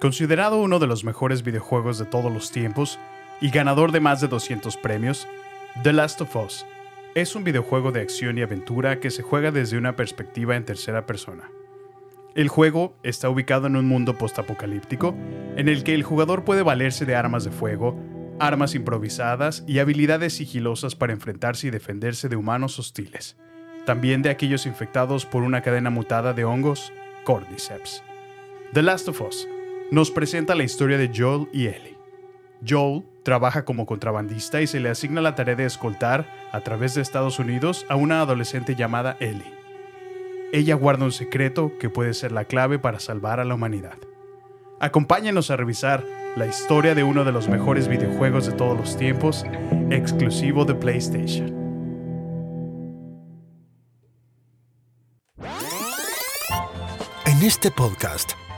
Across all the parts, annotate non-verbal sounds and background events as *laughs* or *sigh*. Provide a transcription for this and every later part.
Considerado uno de los mejores videojuegos de todos los tiempos y ganador de más de 200 premios, The Last of Us es un videojuego de acción y aventura que se juega desde una perspectiva en tercera persona. El juego está ubicado en un mundo postapocalíptico en el que el jugador puede valerse de armas de fuego, armas improvisadas y habilidades sigilosas para enfrentarse y defenderse de humanos hostiles, también de aquellos infectados por una cadena mutada de hongos, Cordyceps. The Last of Us nos presenta la historia de Joel y Ellie. Joel trabaja como contrabandista y se le asigna la tarea de escoltar a través de Estados Unidos a una adolescente llamada Ellie. Ella guarda un secreto que puede ser la clave para salvar a la humanidad. Acompáñenos a revisar la historia de uno de los mejores videojuegos de todos los tiempos, exclusivo de PlayStation. En este podcast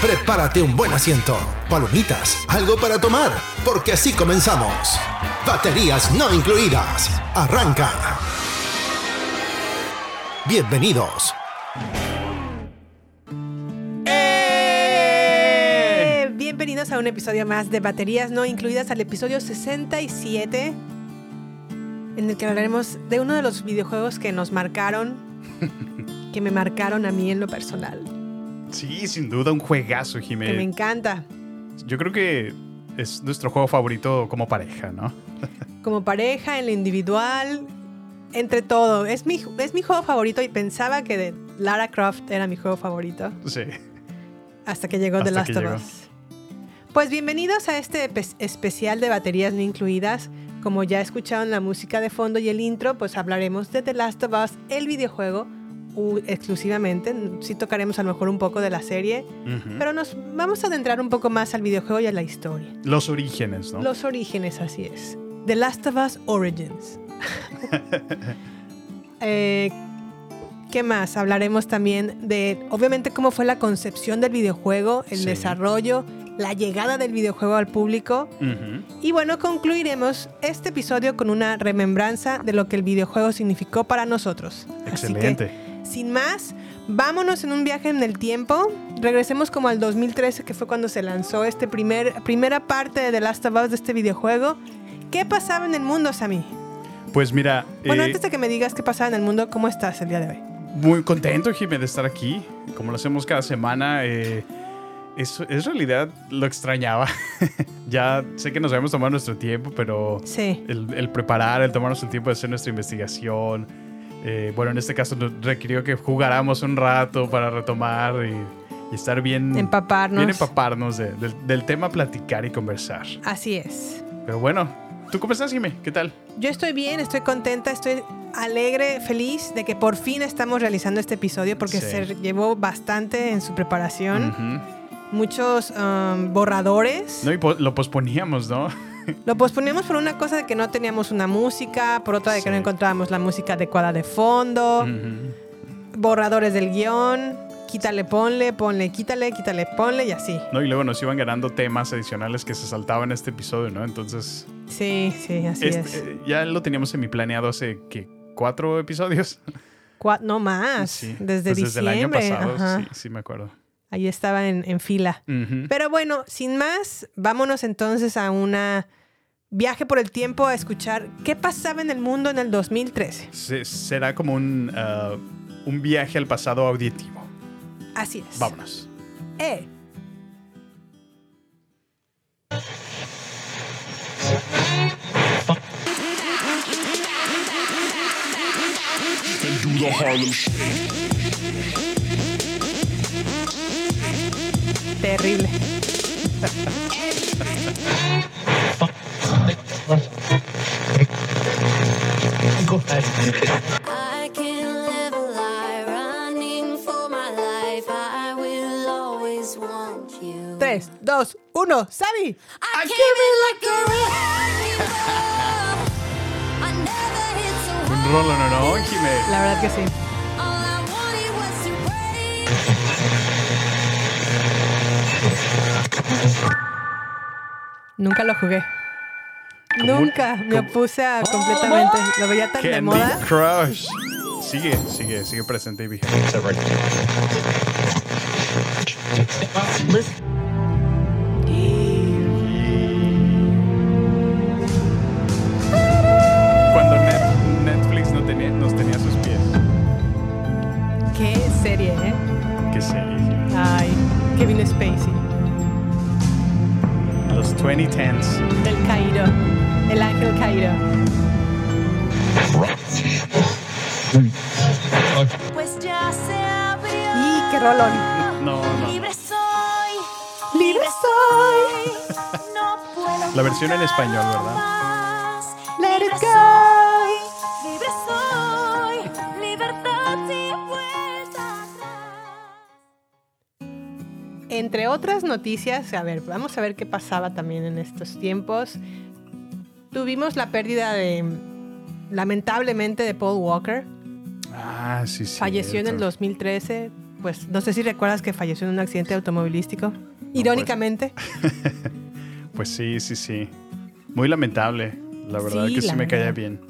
Prepárate un buen asiento, palomitas, algo para tomar, porque así comenzamos. Baterías no incluidas. Arranca. Bienvenidos. ¡Eh! Bienvenidos a un episodio más de Baterías No Incluidas, al episodio 67, en el que hablaremos de uno de los videojuegos que nos marcaron, que me marcaron a mí en lo personal, Sí, sin duda un juegazo, que me Jiménez. encanta. Yo creo que es nuestro juego favorito como pareja, ¿no? Como pareja, en lo individual, entre todo. Es mi, es mi juego favorito y pensaba que de Lara Croft era mi juego favorito. Sí. Hasta que llegó The Last of llegó. Us. Pues bienvenidos a este especial de baterías no incluidas. Como ya escucharon la música de fondo y el intro, pues hablaremos de The Last of Us, el videojuego, exclusivamente. Sí tocaremos a lo mejor un poco de la serie, pero nos vamos a adentrar un poco más al videojuego y a la historia. Los orígenes, ¿no? Los orígenes, así es. The Last of Us Origins. *laughs* Eh, ¿Qué más? Hablaremos también de, obviamente, cómo fue la concepción del videojuego, el Sí. desarrollo, la llegada del videojuego al público. Y bueno, concluiremos este episodio con una remembranza de lo que el videojuego significó para nosotros. Excelente. Sin más, vámonos en un viaje en el tiempo. Regresemos como al 2013, que fue cuando se lanzó este primer, primera parte de The Last of Us de este videojuego. ¿Qué pasaba en el mundo, Sammy? Pues mira, Bueno, eh, antes de que me digas qué pasaba en el mundo, ¿cómo estás el día de hoy? muy contento, Jiménez, de estar aquí. Como lo hacemos cada semana. eh, es, es realidad lo extrañaba. *laughs* ya sé que nos habíamos tomado nuestro tiempo, pero Sí. el, el preparar, el tomarnos el tiempo de hacer nuestra investigación. Eh, bueno, en este caso requirió que jugáramos un rato para retomar y, y estar bien, Empaparnos. bien empaparnos de- del, del tema, platicar y conversar. Así es. Pero bueno, ¿tú cómo estás, Jimé? ¿Qué tal? Yo estoy bien, estoy contenta, estoy alegre, feliz de que por fin estamos realizando este episodio porque Sí. se llevó bastante en su preparación. Ujú. Muchos um, borradores. No, y po- lo posponíamos, ¿no? Lo posponíamos por una cosa de que no teníamos una música, por otra de que Sí. no encontrábamos la música adecuada de fondo, borradores del guion, quítale, ponle, ponle, quítale, quítale, ponle y así. No, y luego nos iban ganando temas adicionales que se saltaban en este episodio, ¿no? Entonces, Sí, sí, así este, es. eh, ya lo teníamos semi planeado hace, ¿qué? ¿Cuatro episodios? No más, Sí, desde pues desde el año diciembre. pasado, ajá. sí, sí me acuerdo. Ahí estaba en, en fila. Pero bueno, sin más, vámonos entonces a una viaje por el tiempo a escuchar qué pasaba en el mundo en el 2013. Se- será como un, ah, un viaje al pasado auditivo. Así es. Vámonos. Eh, the Harlem. Terrible. *laughs* 3, 2, 1, Sabi. Un rolo, no, no, Jimé. La verdad que sí. Nunca lo jugué. Nunca me opuse a completamente. Lo veía tan de Candy moda. Crush. Sigue, sigue, sigue presente y vigente. Cuando Net- Netflix no tenía, nos tenía a sus pies. Qué serie, ¿eh? Qué serie. Ay, Kevin Spacey. Los 2010s. El Cairo. El ángel Cairo. Pues ya se abrió. Y qué rolón. No, no. Libre soy. Libre soy. No puedo. La versión en español, ¿verdad? Let it Libre go. soy. Libre soy. Libertad sin vuelta atrás. Entre otras noticias, a ver, vamos a ver qué pasaba también en estos tiempos. Tuvimos la pérdida de, lamentablemente, de Paul Walker. Ah, sí, sí. Falleció en el 2013. Pues no sé si recuerdas que falleció en un accidente automovilístico. Irónicamente. *laughs* Pues sí, sí, sí. Muy lamentable. La verdad Sí, que sí me caía bien.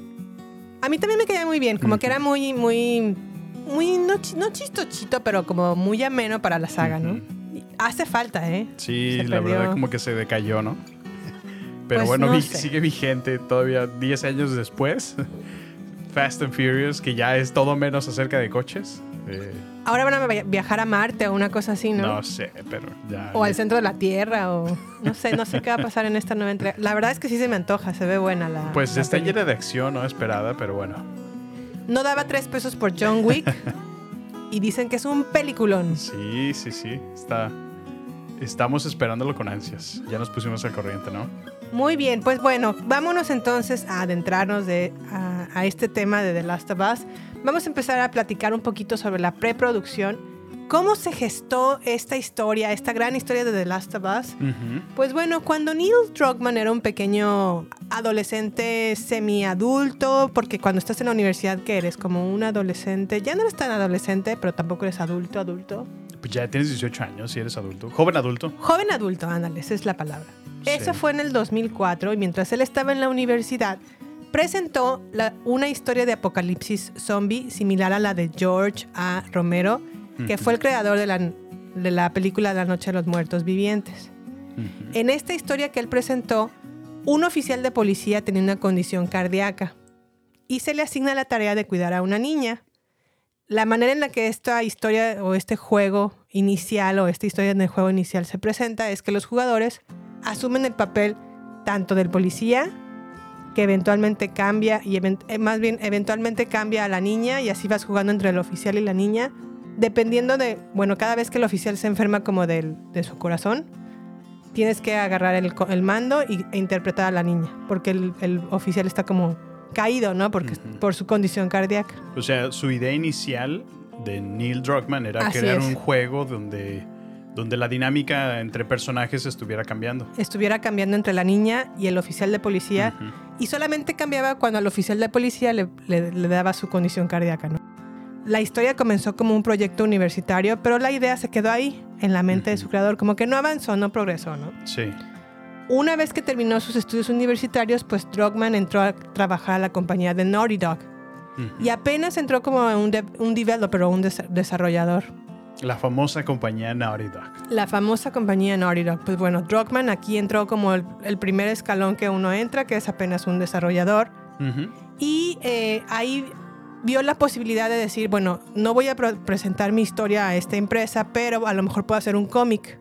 A mí también me caía muy bien. Como que era muy, muy, muy, no, no chistochito, pero como muy ameno para la saga, ¿no? Hace falta, ¿eh? Sí, Se la perdió. verdad como que se decayó, ¿no? Pero Pues bueno, no vi- sé. sigue vigente todavía 10 años después. *laughs* Fast and Furious, que ya es todo menos acerca de coches. Eh, Ahora van a via- viajar a Marte o una cosa así, ¿no? no sé, pero ya. O al centro de la Tierra, o no sé, no sé qué va a pasar en esta nueva entrega. La verdad es que sí se me antoja, se ve buena la. Pues la está peli. llena de acción, ¿no? Esperada, pero bueno. No daba tres pesos por John Wick *laughs* y dicen que es un peliculón. Sí, sí, sí. Está. Estamos esperándolo con ansias. Ya nos pusimos al corriente, ¿no? Muy bien, pues bueno, vámonos entonces a adentrarnos de, a, a este tema de The Last of Us. Vamos a empezar a platicar un poquito sobre la preproducción. ¿Cómo se gestó esta historia, esta gran historia de The Last of Us? Pues bueno, cuando Neil Druckmann era un pequeño adolescente semiadulto, porque cuando estás en la universidad, que eres? Como un adolescente, ya no eres tan adolescente, pero tampoco eres adulto, adulto. Pues ya tienes 18 años y eres adulto. Joven adulto. Joven adulto, ándale, esa es la palabra. Sí. Eso fue en el 2004 y mientras él estaba en la universidad, presentó la- una historia de apocalipsis zombie similar a la de George A. Romero, que fue el creador de la, de la película La Noche de los Muertos Vivientes. En esta historia que él presentó, un oficial de policía tenía una condición cardíaca y se le asigna la tarea de cuidar a una niña. La manera en la que esta historia o este juego inicial o esta historia en el juego inicial se presenta es que los jugadores asumen el papel tanto del policía que eventualmente cambia y event- eh, más bien eventualmente cambia a la niña y así vas jugando entre el oficial y la niña dependiendo de bueno cada vez que el oficial se enferma como del- de su corazón tienes que agarrar el, co- el mando y, e interpretar a la niña porque el, el oficial está como caído no porque por su condición cardíaca. O sea, su idea inicial de Neil Druckmann era Así crear es. un juego donde, donde la dinámica entre personajes estuviera cambiando. estuviera cambiando entre la niña y el oficial de policía y solamente cambiaba cuando al oficial de policía le, le- le daba su condición cardíaca. ¿no? La historia comenzó como un proyecto universitario, pero la idea se quedó ahí, en la mente de su creador, como que no avanzó, no progresó. ¿no? Sí. Una vez que terminó sus estudios universitarios, pues Druckmann entró a trabajar a la compañía de Naughty Dog y apenas entró como un, de- un developer o un des- desarrollador. La famosa compañía Naughty Dog. La famosa compañía Naughty Dog. Pues bueno, Druckmann aquí entró como el, el primer escalón que uno entra, que es apenas un desarrollador. Y eh, ahí vio la posibilidad de decir, bueno, no voy a presentar mi historia a esta empresa, pero a lo mejor puedo hacer un cómic.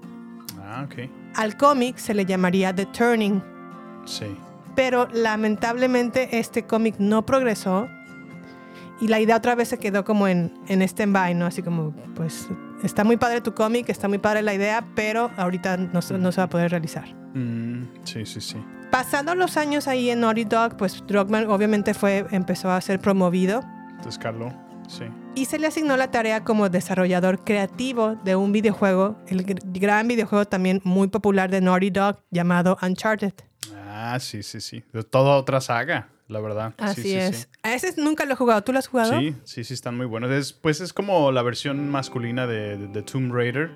Ah, ok. Al cómic se le llamaría The Turning, Sí. pero lamentablemente este cómic no progresó Y la idea otra vez se quedó como en, en stand-by, ¿no? Así como, pues, está muy padre tu cómic, está muy padre la idea, pero ahorita no, se- no se va a poder realizar. Mm, sí, sí, sí. Pasando los años ahí en Naughty Dog, pues Druckmann obviamente fue, empezó a ser promovido Carlos, sí. y se le asignó la tarea como desarrollador creativo de un videojuego, el gr- gran videojuego también muy popular de Naughty Dog llamado Uncharted. Ah, sí, sí, sí. De toda otra saga, la verdad. Sí, Así sí, es. sí. A ese nunca lo he jugado. ¿Tú lo has jugado? Sí, sí, sí, están muy buenos. Es, pues es como la versión masculina de, de- de Tomb Raider.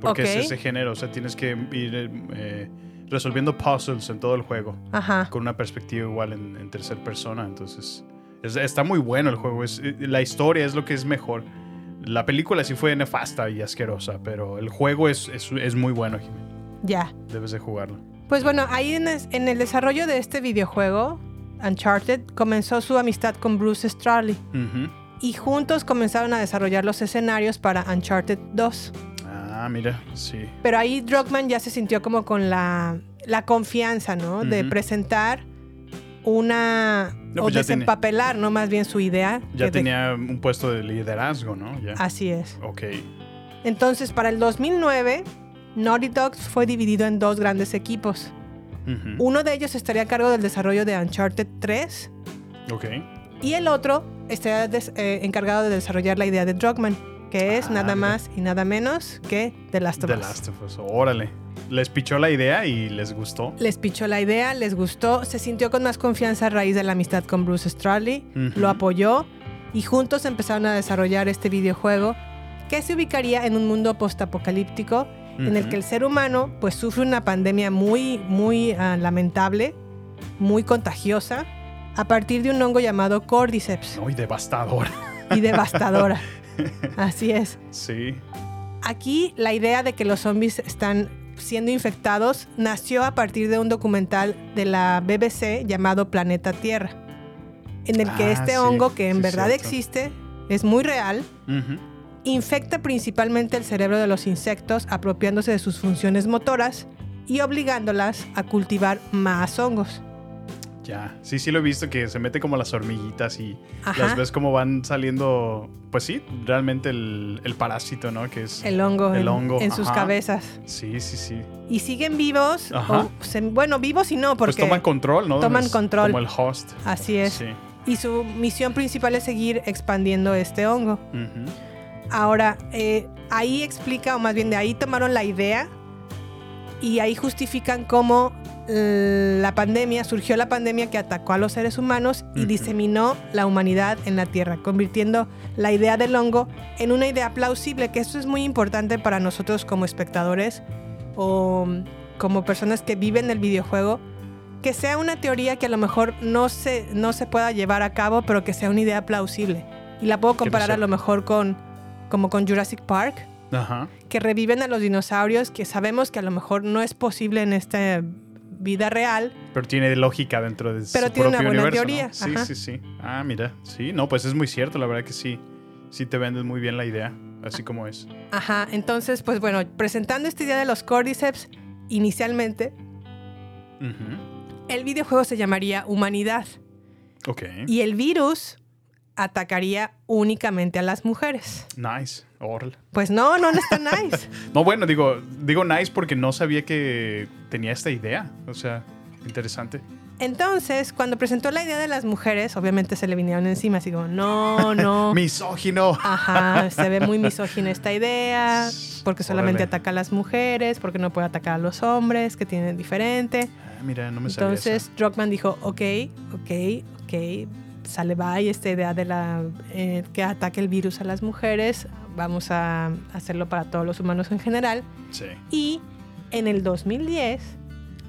Porque es ese género. O sea, tienes que ir eh, resolviendo puzzles en todo el juego. Ajá. Con una perspectiva igual en, en tercera persona. Entonces, es- está muy bueno el juego. Es, eh, la historia es lo que es mejor. La película sí fue nefasta y asquerosa, pero el juego es, es, es muy bueno, Jimmy. Ya. Debes de jugarlo. Pues bueno, ahí en el desarrollo de este videojuego, Uncharted, comenzó su amistad con Bruce Straley. Y juntos comenzaron a desarrollar los escenarios para Uncharted 2. Ah, mira, sí. Pero ahí Druckmann ya se sintió como con la, la confianza, ¿no? De presentar una... No, o pues tenía- desempapelar, ¿no? Más bien su idea. Ya de- tenía un puesto de liderazgo, ¿no? Ya. Así es. Ok. Entonces, para el 2009, Naughty Dog fue dividido en dos grandes equipos. Ujú. Uno de ellos estaría a cargo del desarrollo de Uncharted 3 Ok. y el otro estaría eh, encargado de desarrollar la idea de Druckmann, que es Ah, nada más y nada menos que The Last of The Us. Last of Us. Órale. Les pichó la idea y les gustó. Les pichó la idea, les gustó, se sintió con más confianza a raíz de la amistad con Bruce Straley, Ujú. lo apoyó y juntos empezaron a desarrollar este videojuego que se ubicaría en un mundo postapocalíptico en el que el ser humano pues sufre una pandemia muy muy ah, lamentable, muy contagiosa a partir de un hongo llamado Cordyceps Muy devastador. y devastadora. *laughs* Así es. sí. Aquí la idea de que los zombies están siendo infectados nació a partir de un documental de la BBC llamado Planeta Tierra, en el que Ah, este sí, hongo, que en sí, verdad cierto. existe, es muy real. Infecta principalmente el cerebro de los insectos, apropiándose de sus funciones motoras y obligándolas a cultivar más hongos. Ya. Sí, sí lo he visto que se mete como las hormiguitas y Ajá. las ves como van saliendo. Pues sí, realmente el, el parásito, ¿no? Que es. El hongo, El en, hongo, en sus cabezas. Sí, sí, sí. Y siguen vivos, o bueno, vivos y no, porque Pues toman control, ¿no? toman Es control. Como el host. así es. Sí. Y su misión principal es seguir expandiendo este hongo. Ujú. Ahora, eh, ahí explica, o más bien de ahí tomaron la idea y ahí justifican cómo la pandemia, surgió la pandemia que atacó a los seres humanos y diseminó la humanidad en la Tierra, convirtiendo la idea del hongo en una idea plausible, que esto es muy importante para nosotros como espectadores o como personas que viven el videojuego, que sea una teoría que a lo mejor no se, no se pueda llevar a cabo, pero que sea una idea plausible. Y la puedo comparar a lo mejor con, como con Jurassic Park, Ajá. que reviven a los dinosaurios, que sabemos que a lo mejor no es posible en esta vida real, Pero tiene lógica dentro de Pero su tiene una propio buena universo, teoría, ¿no? Sí, ajá. sí, sí. Ah, mira. Sí, no, pues es muy cierto. La verdad que sí. Sí te vendes muy bien la idea. Así como es. Ajá, entonces, pues bueno, presentando esta idea de los Cordyceps, inicialmente, el videojuego se llamaría Humanidad Ok. y el virus atacaría únicamente a las mujeres. Nice. Órale. Pues no, no, no está nice. *laughs* No, bueno, digo, digo nice porque no sabía que tenía esta idea. O sea, interesante. Entonces, cuando presentó la idea de las mujeres, obviamente se le vinieron encima, así como, no, no. *laughs* Misógino. Ajá, se ve muy misógina esta idea, porque solamente Órale. ataca a las mujeres, porque no puede atacar a los hombres, que tienen diferente. Ah, mira, no me sabía Entonces, Druckmann dijo, ok, ok, ok, sale bye esta idea de la eh, que ataque el virus a las mujeres, vamos a hacerlo para todos los humanos en general. Sí. Y en el 2010,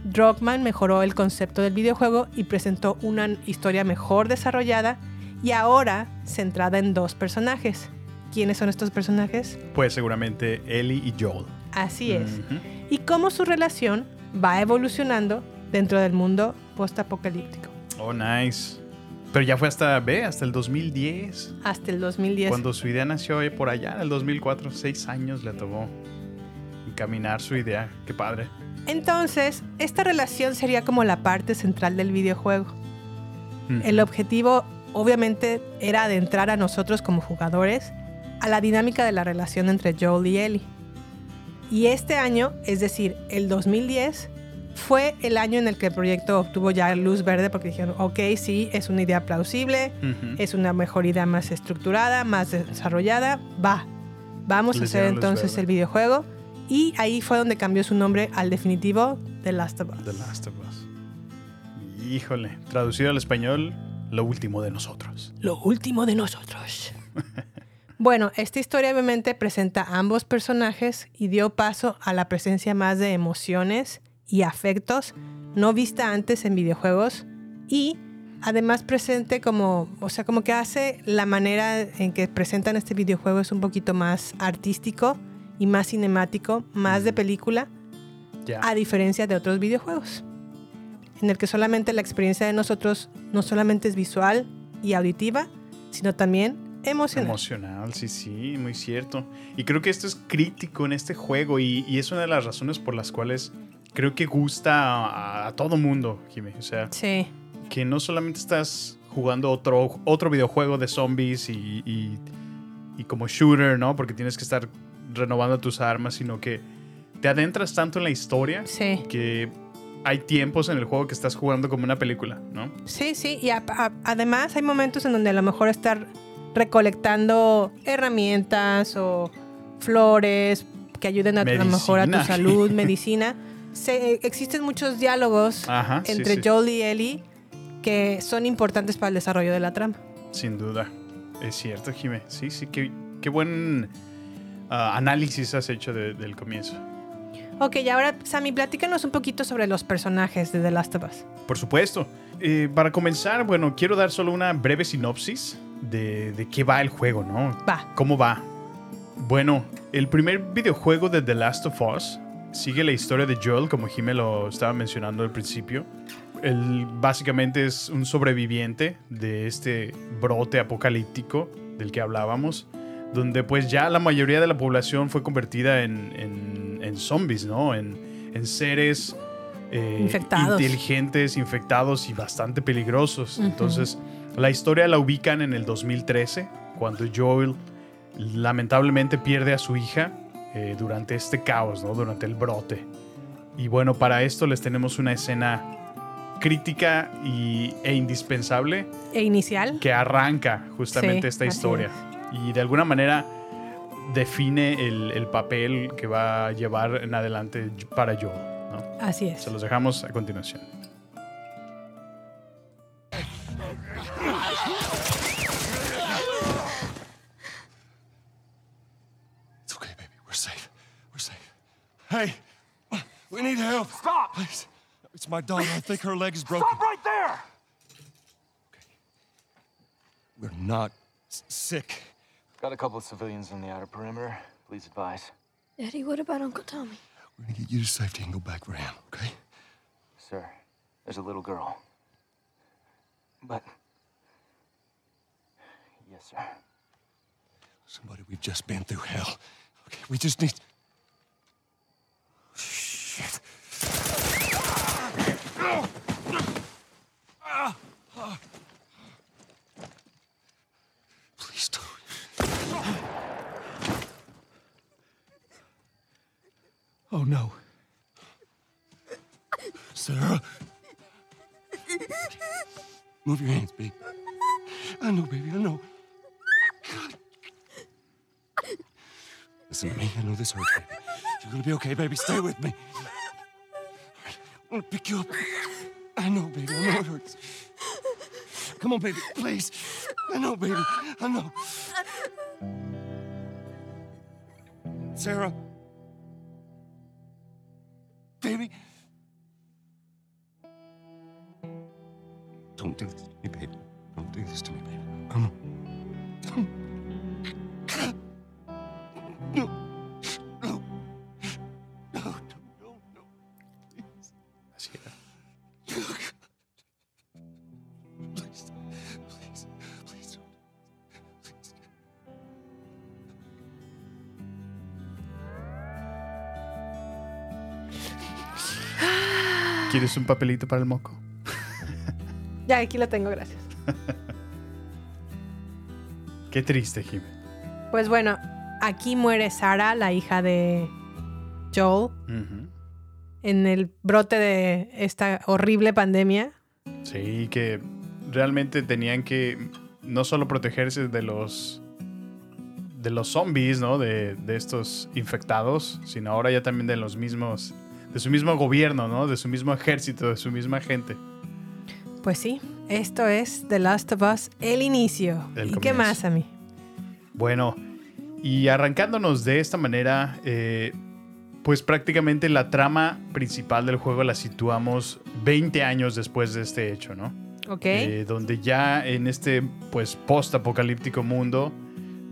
Druckmann mejoró el concepto del videojuego y presentó una historia mejor desarrollada y ahora centrada en dos personajes. ¿Quiénes son estos personajes? Pues seguramente Ellie y Joel. Así es. Ujú. Y cómo su relación va evolucionando dentro del mundo postapocalíptico. Oh, nice. Pero ya fue hasta, ve, hasta el 2010. Hasta el 2010. Cuando su idea nació eh, por allá, en el 2004, seis años le tomó encaminar su idea. Qué padre. Entonces, esta relación sería como la parte central del videojuego. El objetivo obviamente era adentrar a nosotros como jugadores a la dinámica de la relación entre Joel y Ellie. Y este año, es decir, el 2010, fue el año en el que el proyecto obtuvo ya luz verde porque dijeron, ok, sí, es una idea plausible, es una mejor idea más estructurada, más desarrollada, va. Vamos a hacer entonces el videojuego. Y ahí fue donde cambió su nombre al definitivo The Last of Us. The Last of Us. Híjole, traducido al español, lo último de nosotros. Lo último de nosotros. *laughs* bueno, esta historia obviamente presenta a ambos personajes y dio paso a la presencia más de emociones y afectos no vista antes en videojuegos y además presente como, o sea, como que hace la manera en que presentan este videojuego es un poquito más artístico y más cinemático, más de película, a diferencia de otros videojuegos, en el que solamente la experiencia de nosotros no solamente es visual y auditiva, sino también emocional. Emocional, sí, sí, muy cierto. Y creo que esto es crítico en este juego y, y es una de las razones por las cuales creo que gusta a, a todo mundo, Jimmy. O sea, Sí, que no solamente estás jugando otro, otro videojuego de zombies y, y- y como shooter, ¿no? Porque tienes que estar renovando tus armas, sino que te adentras tanto en la historia sí, que hay tiempos en el juego que estás jugando como una película, ¿no? sí, sí. Y a- a- además hay momentos en donde a lo mejor estar recolectando herramientas o flores que ayuden a, a lo mejor a tu salud, *laughs* medicina. Se- existen muchos diálogos Ajá, entre sí. Joel y Ellie que son importantes para el desarrollo de la trama. Sin duda. Es cierto, Jimé. Sí, sí, qué, qué buen ah, análisis has hecho de- del comienzo. Ok, y ahora, Sammy, platícanos un poquito sobre los personajes de The Last of Us. Por supuesto. Eh, para comenzar, bueno, quiero dar solo una breve sinopsis de, de qué va el juego, ¿no? Va. ¿Cómo va? Bueno, el primer videojuego de The Last of Us sigue la historia de Joel, como Jimé lo estaba mencionando al principio. Él básicamente es un sobreviviente de este brote apocalíptico del que hablábamos, donde pues ya la mayoría de la población fue convertida en, en- en zombies, ¿no? En, en seres eh, Infectados. inteligentes, infectados y bastante peligrosos. Entonces, la historia la ubican en el 2013, cuando Joel lamentablemente pierde a su hija eh, durante este caos, ¿no? Durante el brote. Y bueno, para esto les tenemos una escena crítica y, e indispensable E inicial. que arranca justamente Sí, esta historia. Y de alguna manera define el, el papel que va a llevar en adelante para Joel. ¿no? Así es. Se los dejamos a continuación. Hey, we need help. Stop! Please. It's my daughter. I think her leg is broken. Stop right there! Okay. We're not s- sick. Got a couple of civilians on the outer perimeter. Please advise. Daddy, what about Uncle Tommy? We're gonna get you to safety and go back for him, okay? Sir, there's a little girl. But. Yes, sir. Somebody, we've just been through hell. Okay, we just need. Shit. Please don't. Oh no. Sarah. Move your hands, baby. I know, baby, I know. Listen to me. I know this hurts, baby. You're gonna be okay, baby. Stay with me. I'm gonna pick you up. I know, baby. I know it hurts. Come on, baby. Please. I know, baby. I know. Sarah. Baby. ¿Quieres un papelito para el moco? Ya, aquí lo tengo, gracias. *laughs* Qué triste, Jim. Pues bueno, aquí muere Sara, la hija de Joel, en el brote de esta horrible pandemia. Sí, que realmente tenían que no solo protegerse de los de los zombies, ¿no? De, de estos infectados, sino ahora ya también de los mismos, de su mismo gobierno, ¿no? De su mismo ejército, de su misma gente. Pues sí, esto es The Last of Us, el inicio. El ¿Y qué más a mí? Bueno, y arrancándonos de esta manera, eh, pues prácticamente la trama principal del juego la situamos 20 años después de este hecho, ¿no? Ok. Eh, donde ya en este pues post-apocalíptico mundo,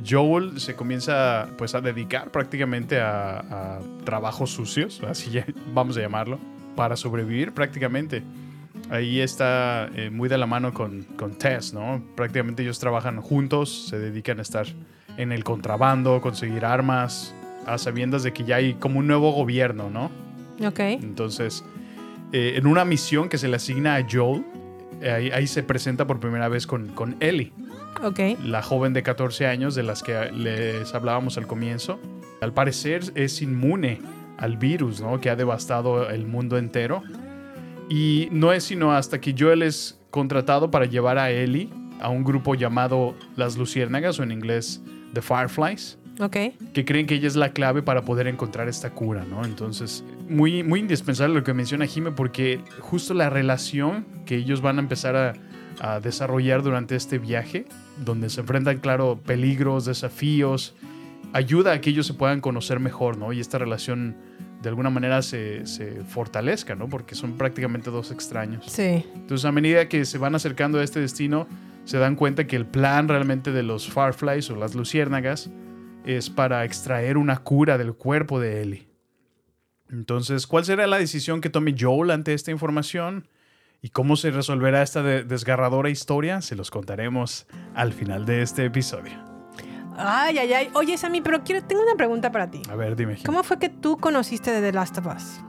Joel se comienza pues a dedicar prácticamente a, a trabajos sucios, así ya- *laughs* vamos a llamarlo, para sobrevivir prácticamente. Ahí está eh, muy de la mano con, con Tess, ¿no? Prácticamente ellos trabajan juntos, se dedican a estar en el contrabando, conseguir armas, a sabiendas de que ya hay como un nuevo gobierno, ¿no? ok. Entonces, eh, en una misión que se le asigna a Joel, eh, ahí, ahí se presenta por primera vez con, con Ellie, Ok. la joven de 14 años de las que les hablábamos al comienzo. Al parecer es inmune al virus, ¿no? Que ha devastado el mundo entero. Y no es sino hasta que Joel es contratado para llevar a Ellie a un grupo llamado Las Luciérnagas, o en inglés The Fireflies Ok. que creen que ella es la clave para poder encontrar esta cura, ¿no? Entonces, muy, muy indispensable lo que menciona Jime, porque justo la relación que ellos van a empezar a, a desarrollar durante este viaje, donde se enfrentan, claro, peligros, desafíos, ayuda a que ellos se puedan conocer mejor, ¿no? Y esta relación de alguna manera se, se fortalezca, ¿no? Porque son prácticamente dos extraños. Sí. Entonces, a medida que se van acercando a este destino, se dan cuenta que el plan realmente de los Fireflies o las luciérnagas es para extraer una cura del cuerpo de Ellie. Entonces, ¿cuál será la decisión que tome Joel ante esta información? ¿Y cómo se resolverá esta de- desgarradora historia? Se los contaremos al final de este episodio. Ay, ay, ay. Oye, Sammy, pero quiero, tengo una pregunta para ti. A ver, dime. ¿Cómo fue que tú conociste de The Last of Us?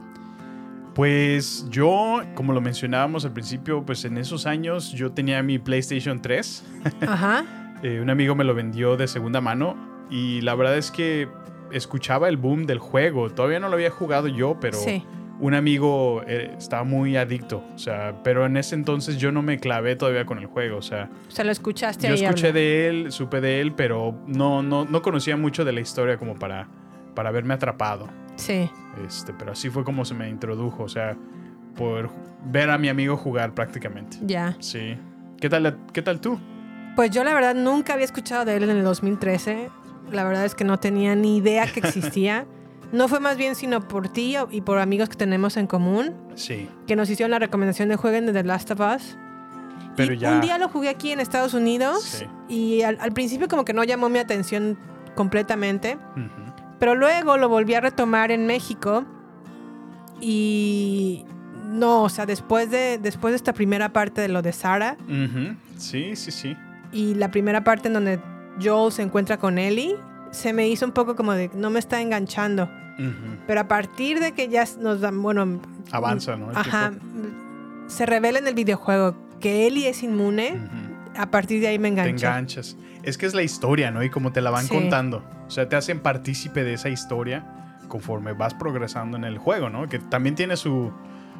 Pues yo, como lo mencionábamos al principio, pues en esos años yo tenía mi PlayStation 3. *laughs* Ajá. Eh, un amigo me lo vendió de segunda mano y la verdad es que escuchaba el boom del juego. Todavía no lo había jugado yo, pero Sí. Un amigo eh, estaba muy adicto. O sea, pero en ese entonces yo no me clavé todavía con el juego. O sea, O sea, lo escuchaste yo escuché de él, supe de él, pero no, no, no conocía mucho de la historia como para, para haberme atrapado. Sí. Este, pero así fue como se me introdujo. O sea, por ver a mi amigo jugar prácticamente. Ya. Sí. ¿Qué tal, qué tal tú? Pues yo la verdad nunca había escuchado de él en el 2013. La verdad es que no tenía ni idea que existía. *laughs* No fue más bien sino por ti y por amigos que tenemos en común Sí. que nos hicieron la recomendación de jueguen de The Last of Us. Pero y ya- un día lo jugué aquí en Estados Unidos Sí. y al, al principio como que no llamó mi atención completamente, Ujú. pero luego lo volví a retomar en México y no, o sea, después de, después de esta primera parte de lo de Sara Ujú. Sí, sí, sí. y la primera parte en donde Joel se encuentra con Ellie, se me hizo un poco como de no me está enganchando. Pero a partir de que ya nos dan, bueno, Avanza, ¿no? El ajá, tiempo. se revela en el videojuego que Ellie es inmune, a partir de ahí me Te enganché. enganchas. Es que es la historia, ¿no? Y como te la van Sí. contando. O sea, te hacen partícipe de esa historia conforme vas progresando en el juego, ¿no? Que también tiene su,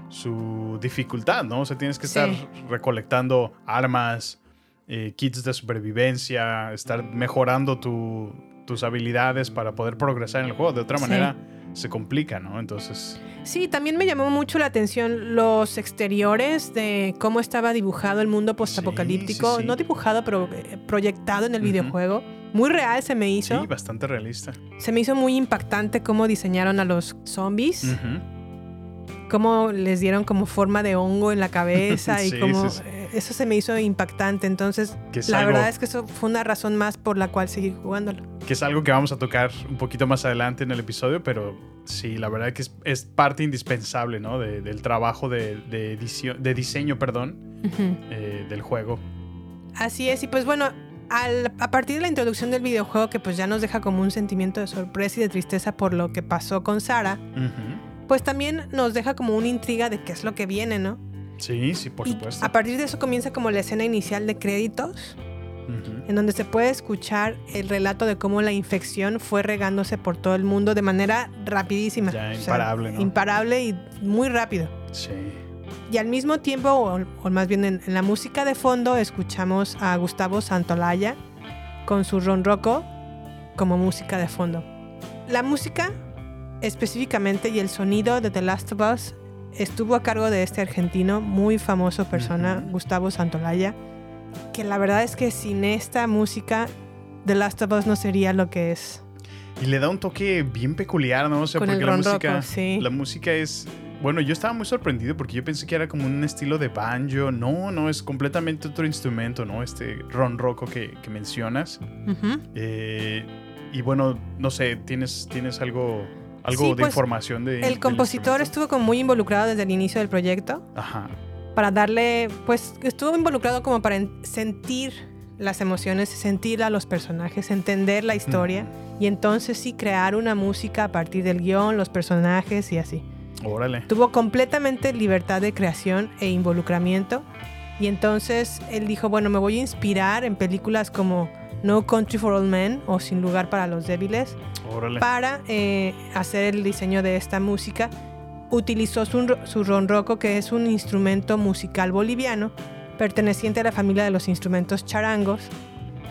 su dificultad, ¿no? O sea, tienes que estar Sí. recolectando armas, eh, kits de supervivencia, estar mejorando tu- tus habilidades para poder progresar en el juego. De otra Sí. manera, se complica, ¿no? Entonces, Sí, también me llamó mucho la atención los exteriores de cómo estaba dibujado el mundo postapocalíptico. sí, sí. No dibujado, pero eh, proyectado en el videojuego. Muy real se me hizo. sí, bastante realista. Se me hizo muy impactante cómo diseñaron a los zombies. Cómo les dieron como forma de hongo en la cabeza *laughs* y Sí, cómo... Eso se me hizo impactante. Entonces, la algo- verdad es que eso fue una razón más por la cual seguir jugándolo. que es algo que vamos a tocar un poquito más adelante en el episodio, pero sí, la verdad que es, es parte indispensable, ¿no? De- del trabajo de, de edición, de diseño, perdón, eh, del juego. Así es, y pues bueno, al- a partir de la introducción del videojuego que pues ya nos deja como un sentimiento de sorpresa y de tristeza por lo que pasó con Sara, pues también nos deja como una intriga de qué es lo que viene, ¿no? Sí, sí, por y supuesto. a partir de eso comienza como la escena inicial de créditos, en donde se puede escuchar el relato de cómo la infección fue regándose por todo el mundo de manera rapidísima. Ya, O sea, imparable, ¿no? Imparable y muy rápido. Sí. Y al mismo tiempo, o, o más bien en, en la música de fondo, escuchamos a Gustavo Santolaya con su ronroco como música de fondo. La música específicamente y el sonido de The Last of Us estuvo a cargo de este argentino muy famoso persona, Gustavo Santolaya, que la verdad es que sin esta música The Last of Us no sería lo que es. Y le da un toque bien peculiar, ¿no? O sea, Con porque la música, sí. la música es... Bueno, yo estaba muy sorprendido porque yo pensé que era como un estilo de banjo. No, no, es completamente otro instrumento, ¿no? Este ronroco que, que mencionas. Ujú. Eh, y bueno, no sé, ¿tienes, tienes algo, algo Sí, de pues, información de... El compositor estuvo como muy involucrado desde el inicio del proyecto. Ajá. para darle, pues estuvo involucrado como para en- sentir las emociones, sentir a los personajes, entender la historia y entonces sí crear una música a partir del guion, los personajes y así. Órale. Tuvo completamente libertad de creación e involucramiento y entonces él dijo, bueno, me voy a inspirar en películas como No Country for Old Men o Sin lugar para los débiles Órale. para eh, hacer el diseño de esta música, utilizó su, su ronroco, que es un instrumento musical boliviano perteneciente a la familia de los instrumentos charangos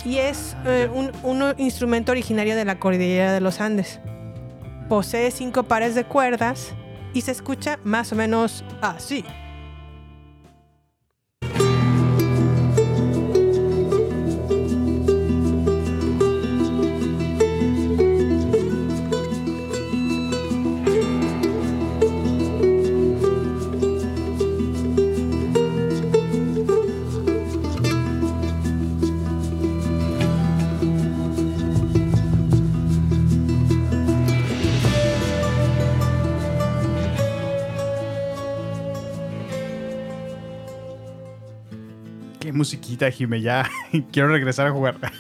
y es eh, un, un instrumento originario de la cordillera de los Andes. Posee cinco pares de cuerdas y se escucha más o menos así. Qué musiquita, Jime, ya. *laughs* Quiero regresar a jugar. *laughs*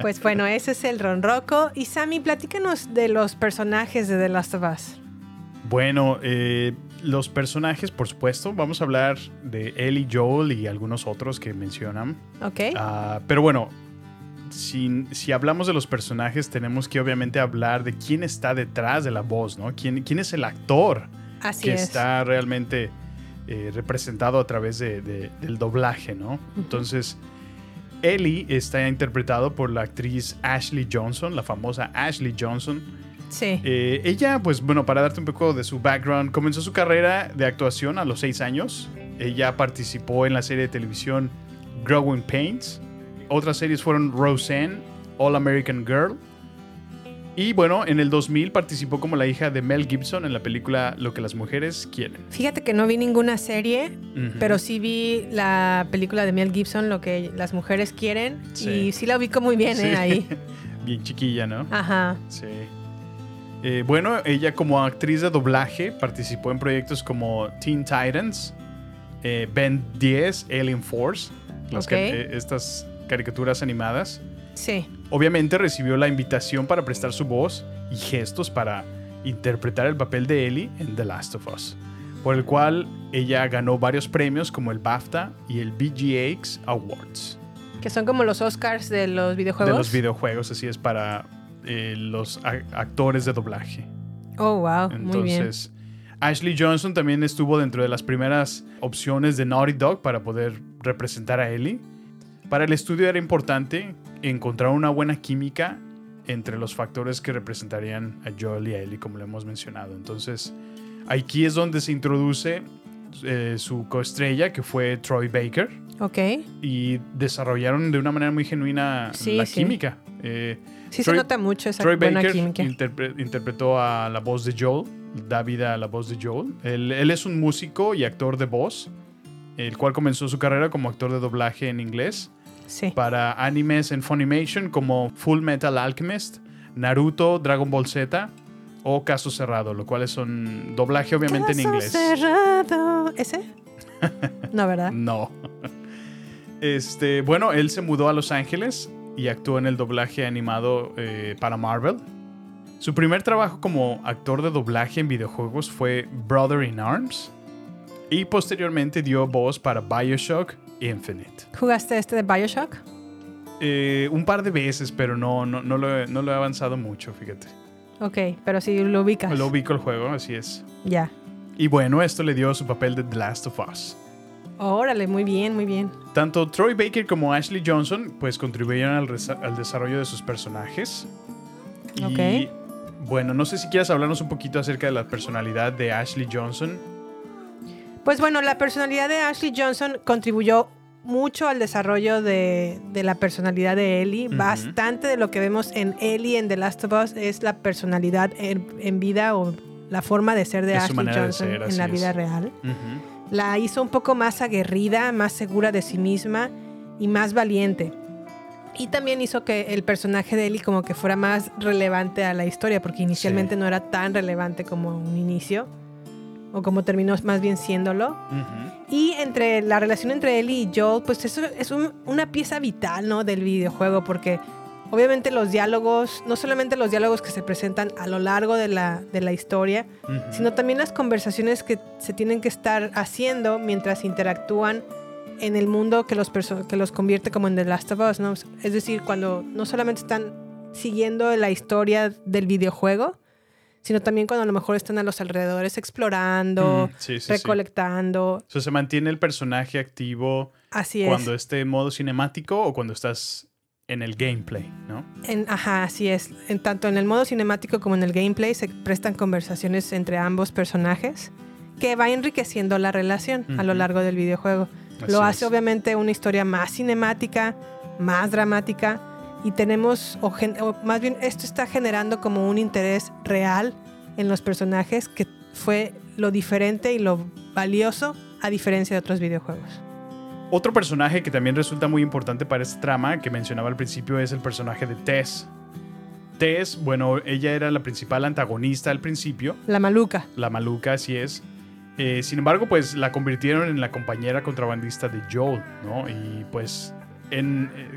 Pues bueno, ese es el ronroco. Y Sammy, platícanos de los personajes de The Last of Us. Bueno, eh, los personajes, por supuesto, vamos a hablar de Ellie, Joel y algunos otros que mencionan. ¿Ok? Ah, pero bueno, si, si hablamos de los personajes, tenemos que obviamente hablar de quién está detrás de la voz, ¿no? ¿Quién, quién es el actor Así que es. está realmente eh, representado a través de- de- del doblaje, ¿no? Entonces, Ellie está interpretado por la actriz Ashley Johnson, la famosa Ashley Johnson. Sí. Eh, ella, pues bueno, para darte un poco de su background, comenzó su carrera de actuación a los seis años. Ella participó en la serie de televisión Growing Pains. Otras series fueron Roseanne, All American Girl. Y bueno, en el 2000 participó como la hija de Mel Gibson en la película Lo que las mujeres quieren. Fíjate que no vi ninguna serie, pero sí vi la película de Mel Gibson, Lo que las mujeres quieren. Sí. Y sí la ubico muy bien Sí. ¿eh? ahí. *laughs* Bien chiquilla, ¿no? Ajá. Sí. Eh, bueno, ella como actriz de doblaje participó en proyectos como Teen Titans, eh, Ben 10, Alien Force, las ca- eh, estas caricaturas animadas. Sí. Obviamente recibió la invitación para prestar su voz y gestos para interpretar el papel de Ellie en The Last of Us, por el cual ella ganó varios premios como el BAFTA y el VGX Awards Que son como los Oscars de los videojuegos. de los videojuegos, así es para eh, los actores de doblaje. Oh, wow. muy bien. Entonces, Ashley Johnson también estuvo dentro de las primeras opciones de Naughty Dog para poder representar a Ellie. Para el estudio era importante encontrar una buena química entre los factores que representarían a Joel y a Ellie, como lo hemos mencionado. Entonces, aquí es donde se introduce eh, su coestrella, que fue Troy Baker, Ok. y desarrollaron de una manera muy genuina Sí, la sí. química. Eh, Sí Troy- se nota mucho esa Troy buena Baker química. interpre- interpretó a la voz de Joel, da vida a la voz de Joel. Él, él es un músico y actor de voz, el cual comenzó su carrera como actor de doblaje en inglés Sí. para animes en Funimation como Full Metal Alchemist, Naruto, Dragon Ball Z o Caso Cerrado, lo cual son doblaje obviamente en Caso inglés. cerrado. ¿Ese? *laughs* No, ¿verdad? No. Este, bueno, él se mudó a Los Ángeles y actuó en el doblaje animado eh, para Marvel. Su primer trabajo como actor de doblaje en videojuegos fue Brother in Arms y posteriormente dio voz para Bioshock Infinite. ¿Jugaste este de Bioshock? Eh, un par de veces, pero no, no, no, lo, he, no lo he avanzado mucho, fíjate. Ok, pero sí lo ubicas. Lo ubico el juego, así es. Ya. Y bueno, esto le dio su papel de The Last of Us. Órale, muy bien, muy bien. Tanto Troy Baker como Ashley Johnson pues contribuyeron al, al desarrollo de sus personajes. Y Ok. bueno, no sé si quieres hablarnos un poquito acerca de la personalidad de Ashley Johnson. Pues bueno, la personalidad de Ashley Johnson contribuyó mucho al desarrollo de, de la personalidad de Ellie. Bastante de lo que vemos en Ellie en The Last of Us es la personalidad en, en vida o la forma de ser de Es Ashley Johnson ser, en la es. vida real. La hizo un poco más aguerrida, más segura de sí misma y más valiente. Y también hizo que el personaje de Ellie como que fuera más relevante a la historia, porque inicialmente Sí. no era tan relevante como un inicio, o como terminó más bien siéndolo. Ujú. Y entre la relación entre Ellie y Joel, pues eso es un- una pieza vital, ¿no? Del videojuego, porque obviamente los diálogos, no solamente los diálogos que se presentan a lo largo de la, de la historia, Ujú. sino también las conversaciones que se tienen que estar haciendo mientras interactúan en el mundo que los, que los convierte como en The Last of Us, ¿no? Es decir, cuando no solamente están siguiendo la historia del videojuego, sino también cuando a lo mejor están a los alrededores explorando, Mm, sí, sí, sí. recolectando. O sea, se mantiene el personaje activo Así es. cuando esté en modo cinemático o cuando estás en el gameplay, ¿no? En- ajá, así es. En, tanto en el modo cinemático como en el gameplay se prestan conversaciones entre ambos personajes que va enriqueciendo la relación a lo largo del videojuego. Así lo hace es. obviamente una historia más cinemática, más dramática y tenemos, o, gen- o más bien esto está generando como un interés real en los personajes que fue lo diferente y lo valioso a diferencia de otros videojuegos. Otro personaje que también resulta muy importante para esta trama que mencionaba al principio es el personaje de Tess. Tess, bueno, ella era la principal antagonista al principio, La maluca. la maluca, así es. Eh, sin embargo, pues la convirtieron en la compañera contrabandista de Joel, ¿no? Y pues, en, eh,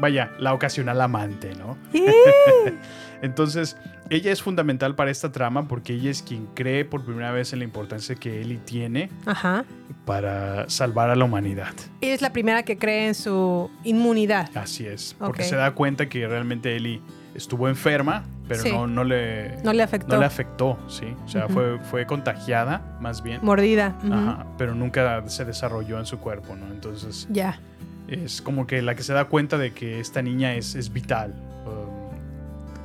vaya, la ocasional amante, ¿no? *laughs* Entonces, ella es fundamental para esta trama porque ella es quien cree por primera vez en la importancia que Ellie tiene Ajá. para salvar a la humanidad. Ella es la primera que cree en su inmunidad. Así es, porque Ok. se da cuenta que realmente Ellie estuvo enferma, pero Sí. no, no le, No le afectó. no le afectó, ¿sí? O sea, Ujú. fue, fue contagiada, más bien. Mordida. Ujú. Ajá, pero nunca se desarrolló en su cuerpo, ¿no? Entonces Ya. Es como que la que se da cuenta de que esta niña es, es vital. Um,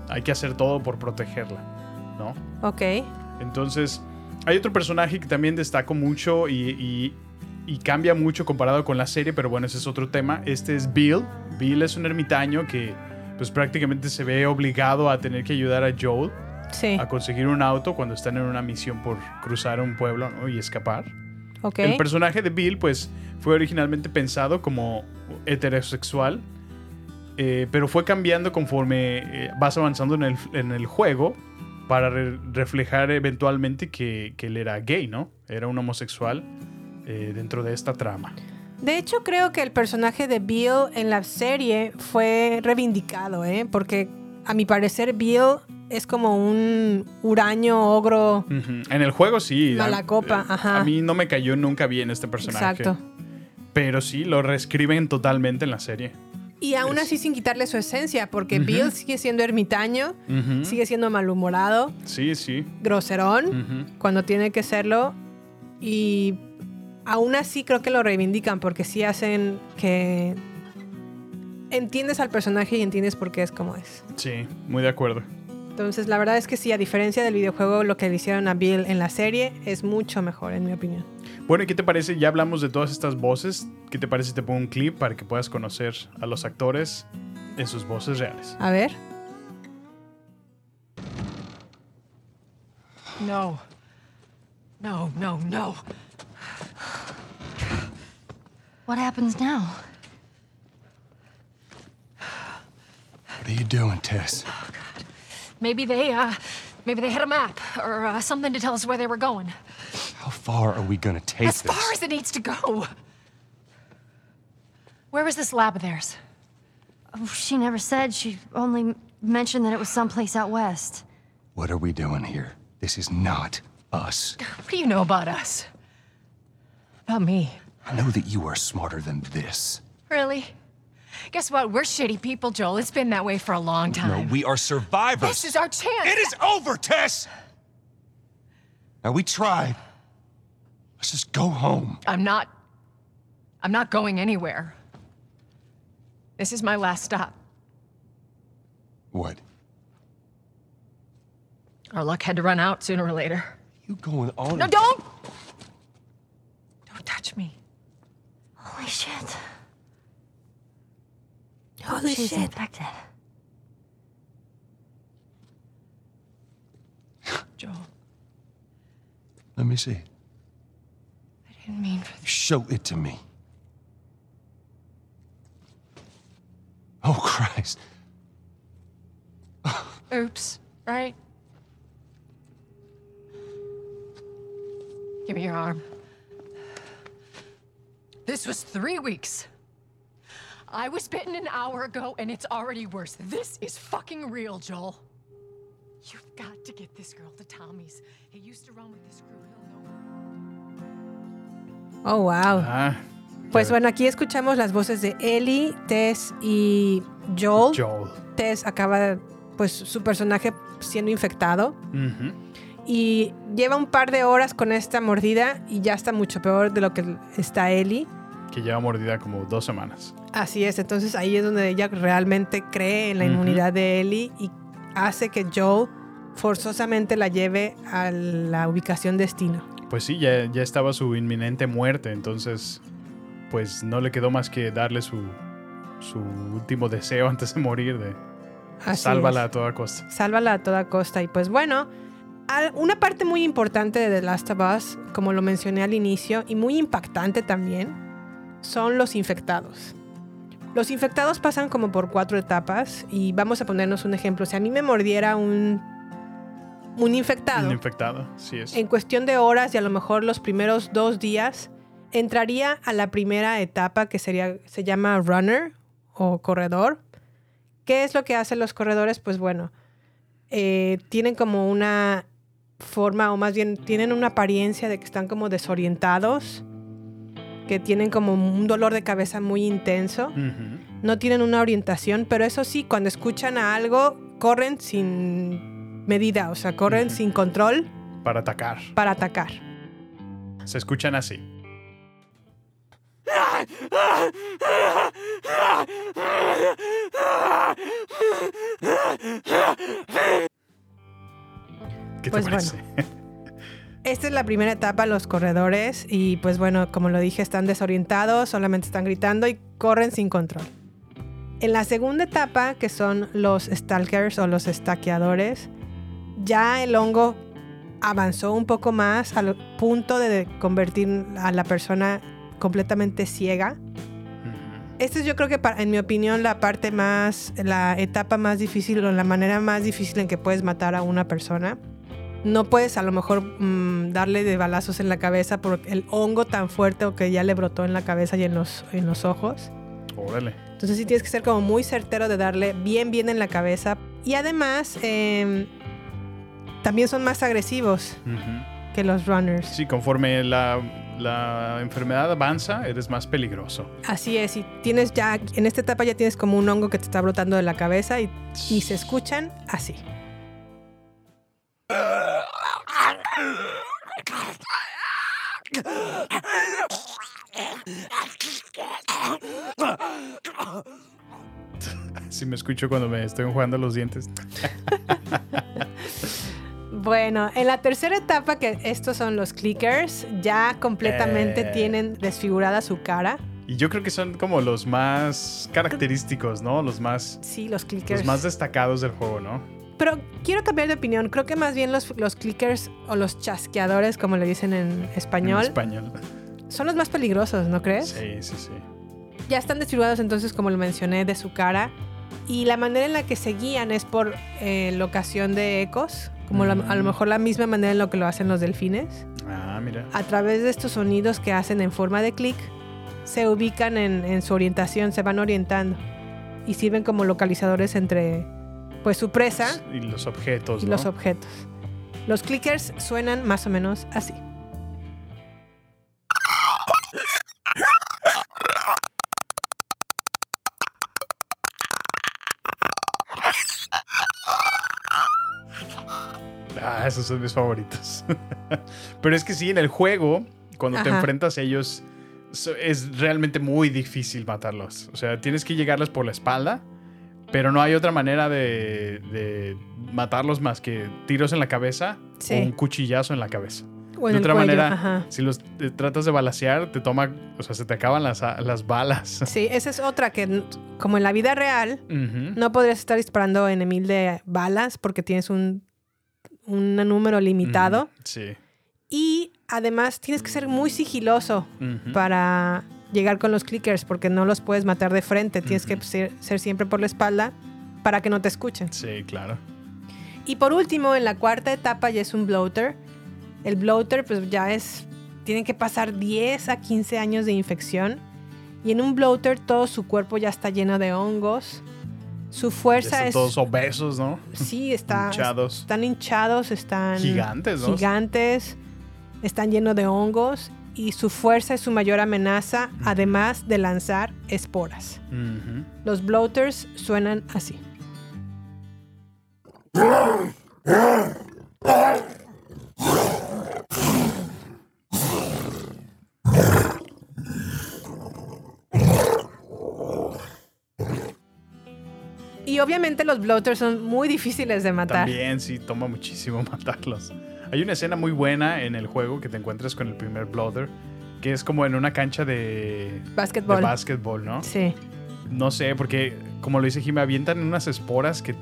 hay que hacer todo por protegerla, ¿no? Ok. Entonces, hay otro personaje que también destaco mucho y, y- y cambia mucho comparado con la serie, pero bueno, ese es otro tema. Este es Bill. Bill es un ermitaño que pues prácticamente se ve obligado a tener que ayudar a Joel Sí. a conseguir un auto cuando están en una misión por cruzar un pueblo ¿no? y escapar. El personaje de Bill, pues, fue originalmente pensado como heterosexual, eh, pero fue cambiando conforme eh, vas avanzando en el, en el juego para re- reflejar eventualmente que, que él era gay, ¿no? Era un homosexual eh, dentro de esta trama. De hecho, creo que el personaje de Bill en la serie fue reivindicado, ¿eh? Porque a mi parecer Bill es como un huraño ogro. En el juego sí. a- Malacopa, eh, ajá. A mí no me cayó nunca bien este personaje. Exacto. Pero sí, lo reescriben totalmente en la serie. Y aún Es- así sin quitarle su esencia, porque. Bill sigue siendo ermitaño, sigue siendo malhumorado, Sí, sí. groserón, cuando tiene que serlo. Y aún así creo que lo reivindican, porque sí hacen que entiendes al personaje y entiendes por qué es como es. Sí, muy de acuerdo. Entonces, la verdad es que sí, a diferencia del videojuego, lo que le hicieron a Bill en la serie es mucho mejor, en mi opinión. Bueno, ¿y qué te parece? Ya hablamos de todas estas voces. ¿Qué te parece si te pongo un clip para que puedas conocer a los actores en sus voces reales? A ver. No. No, no, no. What happens now? What are you doing, Tess? Maybe they, uh, maybe they had a map or uh, something to tell us where they were going. How far are we gonna take As this? far as it needs to go. Where was this lab of theirs? Oh, she never said. She only mentioned that it was someplace out west. What are we doing here? This is not us. What do you know about us? About me? I know that you are smarter than this. Really? Guess what? We're shitty people, Joel. It's been that way for a long time. No, we are survivors. This is our chance. It is over, Tess! Now, we tried. Let's just go home. I'm not. I'm not going anywhere. This is my last stop. What? Our luck had to run out sooner or later. You going on? No, don't! Don't touch me. Holy shit. Holy She's shit. infected. Joel, Let me see. I didn't mean for Show it to me. Oh, *laughs* Christ. Oops, right? Give me your arm. This was three weeks. I was bitten an hour ago, and it's already worse. This is fucking real, Joel. You've got to get this girl to Tommy's. He used to run with this crew. He'll know. Oh, wow. Ah, Pues bueno, aquí escuchamos las voces de Ellie, Tess y Joel. Joel. Tess acaba, pues, su personaje siendo infectado. Ujú. Y lleva un par de horas con esta mordida y ya está mucho peor de lo que está Ellie. Que lleva mordida como dos semanas. Así es, entonces ahí es donde ella realmente cree en la inmunidad de Ellie y hace que Joel forzosamente la lleve a la ubicación destino. Pues sí, ya, ya estaba su inminente muerte, entonces pues no le quedó más que darle su, su último deseo antes de morir de Así sálvala es. a toda costa. Sálvala a toda costa. Y pues bueno, una parte muy importante de The Last of Us, como lo mencioné al inicio, y muy impactante también, son los infectados. Los infectados pasan como por cuatro etapas y vamos a ponernos un ejemplo. Si a mí me mordiera un, un infectado, Un infectado, sí es. en cuestión de horas y a lo mejor los primeros dos días, entraría a la primera etapa que sería, se llama runner o corredor. ¿Qué es lo que hacen los corredores? Pues bueno, eh, tienen como una forma, o más bien tienen una apariencia de que están como desorientados, que tienen como un dolor de cabeza muy intenso, no tienen una orientación, pero eso sí, cuando escuchan a algo, corren sin medida, o sea, corren sin control Para atacar. para atacar. Se escuchan así. ¿Qué te Pues parece? Esta es la primera etapa, los corredores, y pues bueno, como lo dije, están desorientados, solamente están gritando y corren sin control. En la segunda etapa, que son los stalkers o los estaqueadores, ya el hongo avanzó un poco más al punto de convertir a la persona completamente ciega. Esta es yo creo que en mi opinión la parte más, la etapa más difícil o la manera más difícil en que puedes matar a una persona. No puedes a lo mejor mm, darle de balazos en la cabeza por el hongo tan fuerte o que ya le brotó en la cabeza y en los, en los ojos. Órale. Entonces sí tienes que ser como muy certero de darle bien, bien en la cabeza. Y además, em, también son más agresivos Ujú. que los runners. Sí, conforme la, la enfermedad avanza, eres más peligroso. Así es, y tienes ya, en esta etapa ya tienes como un hongo que te está brotando de la cabeza y, y se escuchan así. Si me escucho cuando me estoy jugando los dientes. Bueno, en la tercera etapa, que estos son los clickers, ya completamente Eh. tienen desfigurada su cara. Y yo creo que son como los más característicos, ¿no? Los más, Sí, los clickers. los más destacados del juego, ¿no? Pero quiero cambiar de opinión. Creo que más bien los, los clickers o los chasqueadores, como le dicen en español, En español. son los más peligrosos, ¿no crees? Sí, sí, sí. Ya están desfigurados entonces, como lo mencioné, de su cara. Y la manera en la que se guían es por eh, locación de ecos, como la- a lo Mm. mejor la misma manera en lo que lo hacen los delfines. Ah, mira. A través de estos sonidos que hacen en forma de clic, se ubican en, en su orientación, se van orientando. Y sirven como localizadores entre pues su presa. Y los objetos. Y los objetos. Los clickers suenan más o menos así. Ah, esos son mis favoritos. *laughs* Pero es que sí, en el juego, cuando te enfrentas a ellos, es realmente muy difícil matarlos. O sea, tienes que llegarles por la espalda pero no hay otra manera de, de matarlos más que tiros en la cabeza Sí. o un cuchillazo en la cabeza. O en de el otra cuello, manera, ajá. si los eh, tratas de balasear, te toma, o sea, se te acaban las, las balas. Sí, esa es otra que, como en la vida real, no podrías estar disparando en mil de balas porque tienes un, un número limitado. Sí. Y además tienes que ser muy sigiloso para llegar con los clickers porque no los puedes matar de frente. Tienes que ser, ser siempre por la espalda para que no te escuchen. Sí, claro. Y por último, en la cuarta etapa ya es un bloater. El bloater pues ya es... Tienen que pasar 10 a 15 años de infección. Y en un bloater todo su cuerpo ya está lleno de hongos. Su fuerza están es... todos obesos, ¿no? Sí, *laughs* está, hinchados. están hinchados, están Gigantes, ¿no? gigantes, están llenos de hongos y su fuerza es su mayor amenaza, además de lanzar esporas. Los bloaters suenan así. Y obviamente los bloaters son muy difíciles de matar. También sí, toma muchísimo *laughs* matarlos. Hay una escena muy buena en el juego que te encuentras con el primer Bloater, que es como en una cancha de, Básquetbol. de básquetbol, ¿no? Sí. No sé, porque como lo dice Jimmy, avientan unas esporas que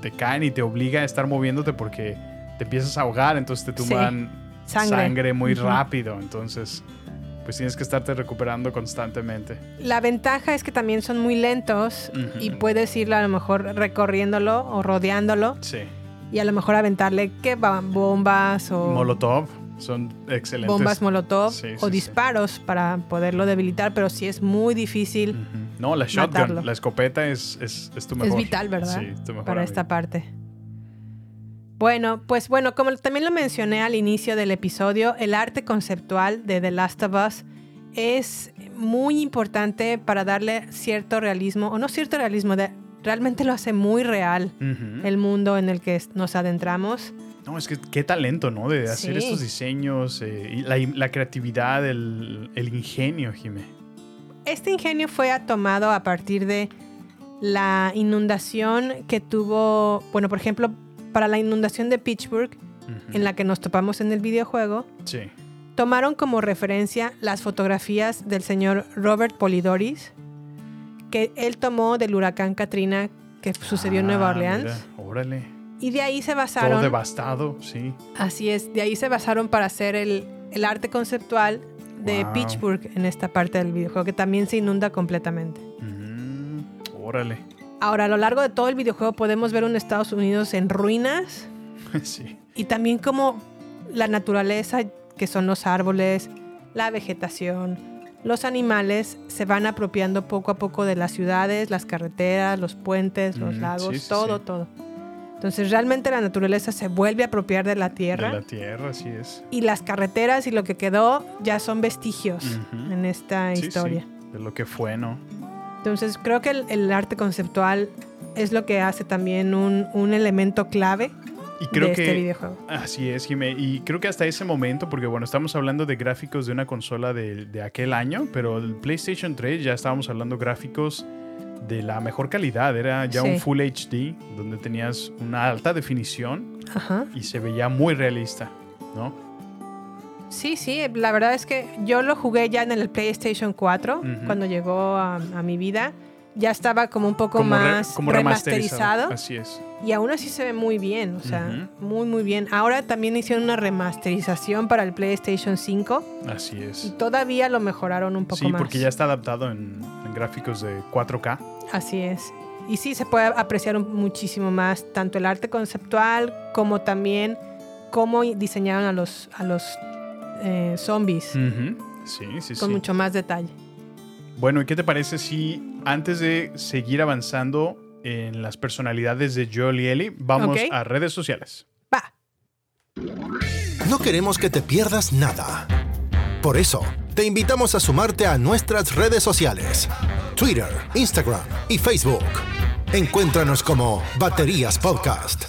te caen y te obliga a estar moviéndote porque te empiezas a ahogar, entonces te Sí. tumban Sangre. sangre, muy rápido. Entonces, pues tienes que estarte recuperando constantemente. La ventaja es que también son muy lentos y puedes irlo a lo mejor recorriéndolo o rodeándolo Sí. Y a lo mejor aventarle que ba- bombas o Molotov son excelentes. bombas molotov Sí, o sí, sí. disparos para poderlo debilitar, pero sí es muy difícil. No, la shotgun, matarlo. la escopeta es, es, es tu Es mejor. vital, ¿verdad? Sí, tu mejor para amigo. esta parte. Bueno, pues bueno, como también lo mencioné al inicio del episodio, el arte conceptual de The Last of Us es muy importante para darle cierto realismo, o no cierto realismo, de- realmente lo hace muy real el mundo en el que nos adentramos. No, es que qué talento, ¿no? De hacer Sí. estos diseños, eh, y la, la creatividad, el, el ingenio, Jimé. Este ingenio fue tomado a partir de la inundación que tuvo, bueno, por ejemplo, para la inundación de Pittsburgh, en la que nos topamos en el videojuego, Sí. tomaron como referencia las fotografías del señor Robert Polidoris, que él tomó del huracán Katrina que sucedió en Nueva Ah, Orleans. mira, órale. Y de ahí se Todo basaron, devastado, sí. así es, de ahí se basaron para hacer el, el arte conceptual de Wow. Pittsburgh en esta parte del videojuego, que también se inunda completamente. Mm, órale. Ahora, a lo largo de todo el videojuego podemos ver un Estados Unidos en ruinas *laughs* sí. y también como la naturaleza, que son los árboles, la vegetación, los animales, se van apropiando poco a poco de las ciudades, las carreteras, los puentes, los Mm, lagos, sí, sí, todo, sí. todo. Entonces realmente la naturaleza se vuelve a apropiar de la tierra De la tierra, así es. y las carreteras y lo que quedó ya son vestigios en esta historia. de lo que fue, ¿no? Entonces creo que el, el arte conceptual es lo que hace también un, un elemento clave Y creo de que este videojuego. Así es, Jimé. Y creo que hasta ese momento, porque bueno, estamos hablando de gráficos de una consola de, de aquel año, pero el PlayStation 3 ya estábamos hablando gráficos de la mejor calidad. Era ya Sí. un Full HD, donde tenías una alta definición Ajá. y se veía muy realista, ¿no? Sí, sí, la verdad es que yo lo jugué ya en el PlayStation 4 Ujú. cuando llegó a, a mi vida. Ya estaba como un poco Como, re- más como remasterizado, Así es. y aún así se ve muy bien, o sea, muy muy bien. Ahora también hicieron una remasterización para el PlayStation 5 Así y es. todavía lo mejoraron un poco Sí, más. porque ya está adaptado en, en gráficos de 4K. Así es. Y sí, se puede apreciar muchísimo más tanto el arte conceptual como también cómo diseñaron a los, a los eh, zombies Ujú. Sí, sí, con sí. mucho más detalle. Bueno, ¿y qué te parece si antes de seguir avanzando en las personalidades de Joel y Ellie, vamos a redes sociales? Va. No queremos que te pierdas nada. Por eso, te invitamos a sumarte a nuestras redes sociales. Twitter, Instagram y Facebook. Encuéntranos como Baterías Podcast.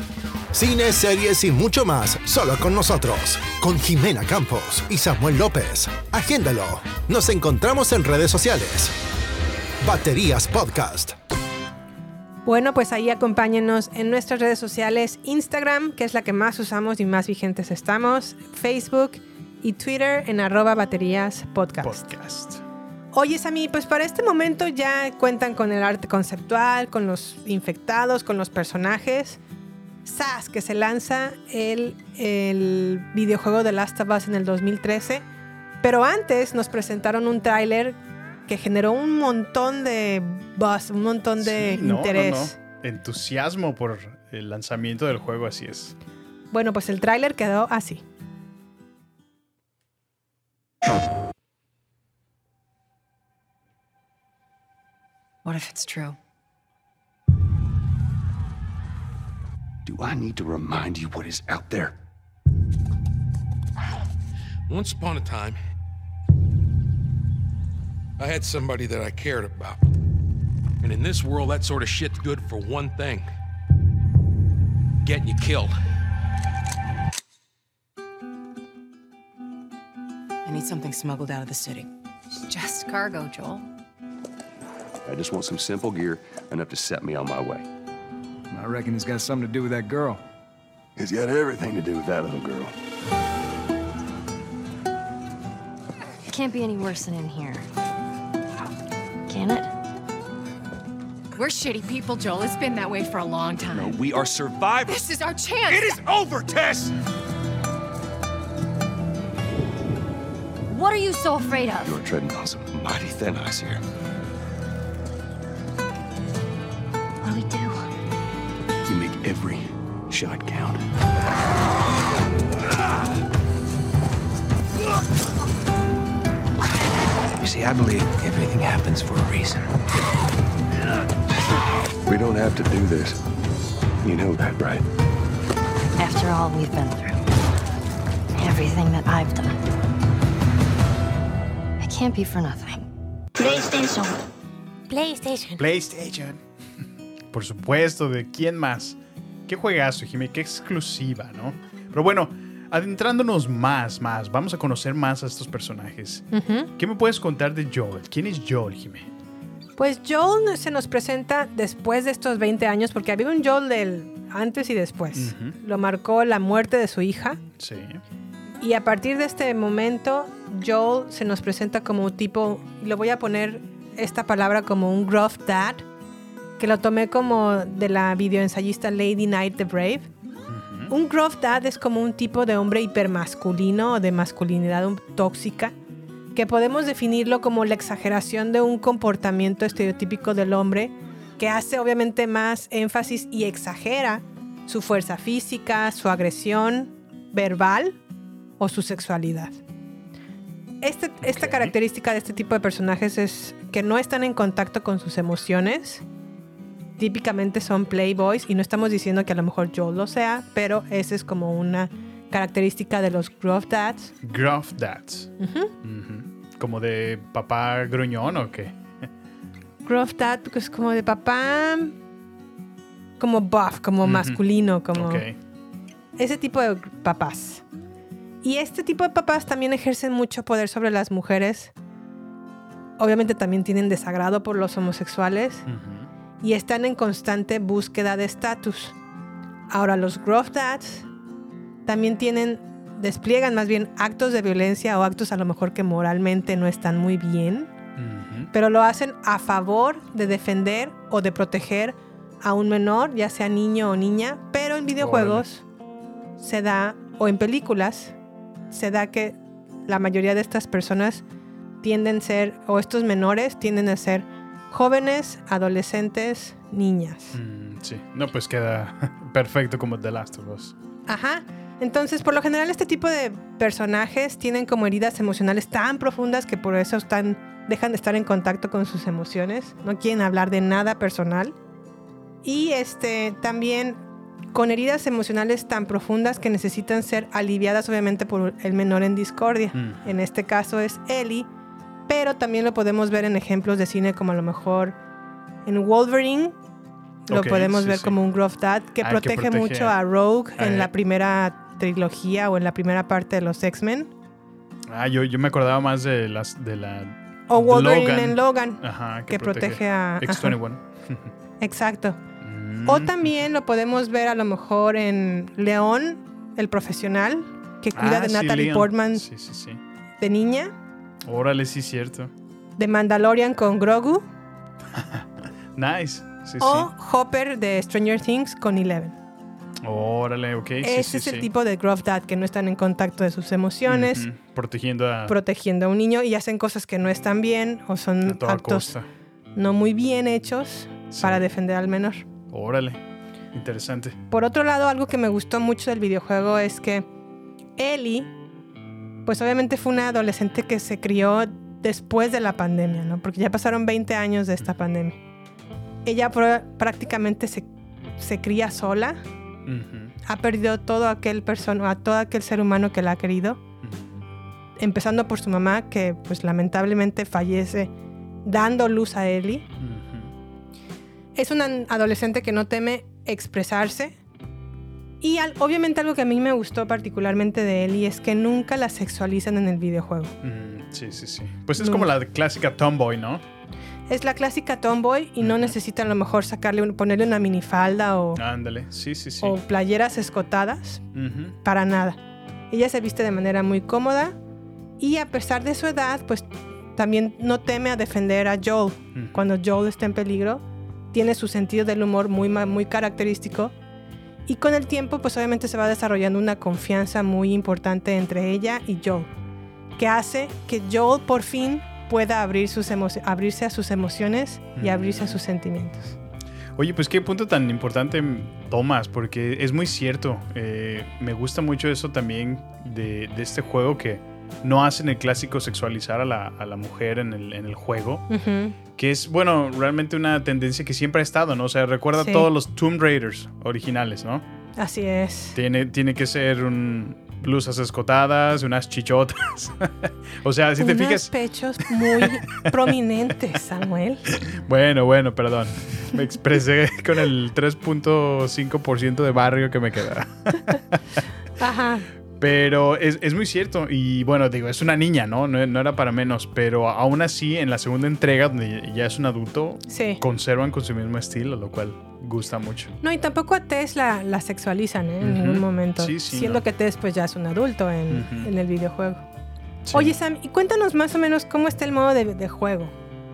Cine, series y mucho más, solo con nosotros, con Jimena Campos y Samuel López. Agéndalo. Nos encontramos en redes sociales. Baterías Podcast. Bueno, pues ahí acompáñenos en nuestras redes sociales, Instagram, que es la que más usamos y más vigentes estamos, Facebook y Twitter en arroba baterías podcast. Podcast. Oye, Sammy, pues para este momento ya cuentan con el arte conceptual, con los infectados, con los personajes. SAS, que se lanza el, el videojuego de Last of Us en el 2013. Pero antes nos presentaron un tráiler que generó un montón de buzz, un montón de Sí, no, no, interés. no. Entusiasmo por el lanzamiento del juego, así es. Bueno, pues el tráiler quedó así. What if it's true? Do I need to remind you what is out there? Once upon a time, I had somebody that I cared about. And in this world, that sort of shit's good for one thing getting you killed. Need something smuggled out of the city. Just cargo, Joel. I just want some simple gear enough to set me on my way. I reckon it's got something to do with that girl. It's got everything to do with that little girl. It can't be any worse than in here. Can it? We're shitty people, Joel. It's been that way for a long time. No, we are survivors. This is our chance. It is over, Tess! What are you so afraid of? You're treading on some mighty thin ice here. What do we do? You make every shot count. You see, I believe everything happens for a reason. We don't have to do this. You know that, right? After all we've been through, everything that I've done, can't be for nothing. PlayStation. PlayStation. PlayStation. Por supuesto, ¿de quién más? Qué juegazo, Jimmy, qué exclusiva, ¿no? Pero bueno, adentrándonos más, más, vamos a conocer más a estos personajes. ¿Qué me puedes contar de Joel? ¿Quién es Joel, Jimmy? Pues Joel se nos presenta después de estos 20 años, porque había un Joel del antes y después. Lo marcó la muerte de su hija. Sí. Y a partir de este momento, Joel se nos presenta como un tipo, y lo voy a poner esta palabra como un gruff dad, que lo tomé como de la videoensayista Lady Knight the Brave. Un gruff dad es como un tipo de hombre hipermasculino o de masculinidad tóxica, que podemos definirlo como la exageración de un comportamiento estereotípico del hombre, que hace obviamente más énfasis y exagera su fuerza física, su agresión verbal o su sexualidad. Este- Esta característica de este tipo de personajes es que no están en contacto con sus emociones. Típicamente son playboys y no estamos diciendo que a lo mejor Joel lo sea, pero esa es como una característica de los gruff dads. Gruff Dads. ¿Como de papá gruñón o qué? *laughs* Gruff dad porque es como de papá, como buff, como masculino, como ese tipo de papás. Y este tipo de papás también ejercen mucho poder sobre las mujeres. Obviamente también tienen desagrado por los homosexuales y están en constante búsqueda de estatus. Ahora los gruff dads también tienen despliegan más bien actos de violencia o actos a lo mejor que moralmente no están muy bien, pero lo hacen a favor de defender o de proteger a un menor, ya sea niño o niña, pero en videojuegos se da, o en películas, se da que la mayoría de estas personas tienden a ser, o estos menores tienden a ser jóvenes, adolescentes, niñas. Mm, sí. No, pues queda *laughs* perfecto como The Last of Us. Ajá. Entonces, por lo general, este tipo de personajes tienen como heridas emocionales tan profundas que por eso están, dejan de estar en contacto con sus emociones. No quieren hablar de nada personal. Y este también con heridas emocionales tan profundas que necesitan ser aliviadas, obviamente, por el menor en discordia. Mm. En este caso es Ellie, pero también lo podemos ver en ejemplos de cine como a lo mejor en Wolverine, lo podemos sí, ver sí. como un Gruff Dad que, Ah, que protege, mucho a Rogue en la primera trilogía o en la primera parte de los X-Men. Ah, yo, yo me acordaba más de las de la O Wolverine Logan. en Logan, Ajá, que protege a- ajá. X21. exacto. Mm. O también lo podemos ver a lo mejor en León, el profesional, que cuida Ah, de sí, Natalie Leon. Portman Sí, sí, sí. de niña, Órale, sí, cierto. de Mandalorian con Grogu, *laughs* Nice. O Hopper de Stranger Things con Eleven. Órale, ok. Ese sí, es el sí. tipo de Gruff Dad que no están en contacto de sus emociones, Protegiendo a, protegiendo a un niño y hacen cosas que no están bien o son actos costa. no muy bien hechos para defender al menor. Órale. Interesante. Por otro lado, algo que me gustó mucho del videojuego es que Ellie, pues obviamente fue una adolescente que se crió después de la pandemia, ¿no? Porque ya pasaron 20 años de esta pandemia. Ella pr- prácticamente se, se cría sola, ha perdido todo aquel persona, a todo aquel ser humano que la ha querido, empezando por su mamá, que pues lamentablemente fallece dando luz a Ellie. ujú. Es una adolescente que no teme expresarse. Y al- obviamente algo que a mí me gustó particularmente de Ellie es que nunca la sexualizan en el videojuego. Mm, sí, sí, sí. Pues es como la clásica tomboy, ¿no? Es la clásica tomboy y no necesitan a lo mejor sacarle un- ponerle una minifalda o, Ándale. Sí, sí, sí. o playeras escotadas. Para nada. Ella se viste de manera muy cómoda y a pesar de su edad, pues también no teme a defender a Joel. Cuando Joel está en peligro, tiene su sentido del humor muy, muy característico. Y con el tiempo, pues obviamente se va desarrollando una confianza muy importante entre ella y Joel, que hace que Joel por fin pueda abrir sus abrirse a sus emociones y abrirse a sus sentimientos. Oye, pues qué punto tan importante tomas, porque es muy cierto. Eh, me gusta mucho eso también de, de este juego que no hacen el clásico sexualizar a la, a la mujer en el, en el juego. Que es, bueno, realmente una tendencia que siempre ha estado, ¿no? O sea, recuerda Sí. todos los Tomb Raiders originales, ¿no? Así es. Tiene, tiene que ser un blusas escotadas, unas chichotas. *laughs* o sea, si te Unos fijas... pechos muy *laughs* prominentes, Samuel. Bueno, bueno, perdón. Me expresé con el 3.5% de barrio que me queda. Ajá. Pero es, es muy cierto. Y bueno, digo, es una niña, ¿no? ¿no? no era para menos. Pero aún así, en la segunda entrega, donde ya es un adulto, Sí. conservan con su mismo estilo, lo cual gusta mucho. No, y tampoco a Tess la, la sexualizan ¿eh? en Ujú. ningún momento. Sí, sí, siendo no. que Tess pues ya es un adulto en, en el videojuego. Oye, Sam, y cuéntanos más o menos cómo está el modo de, de juego.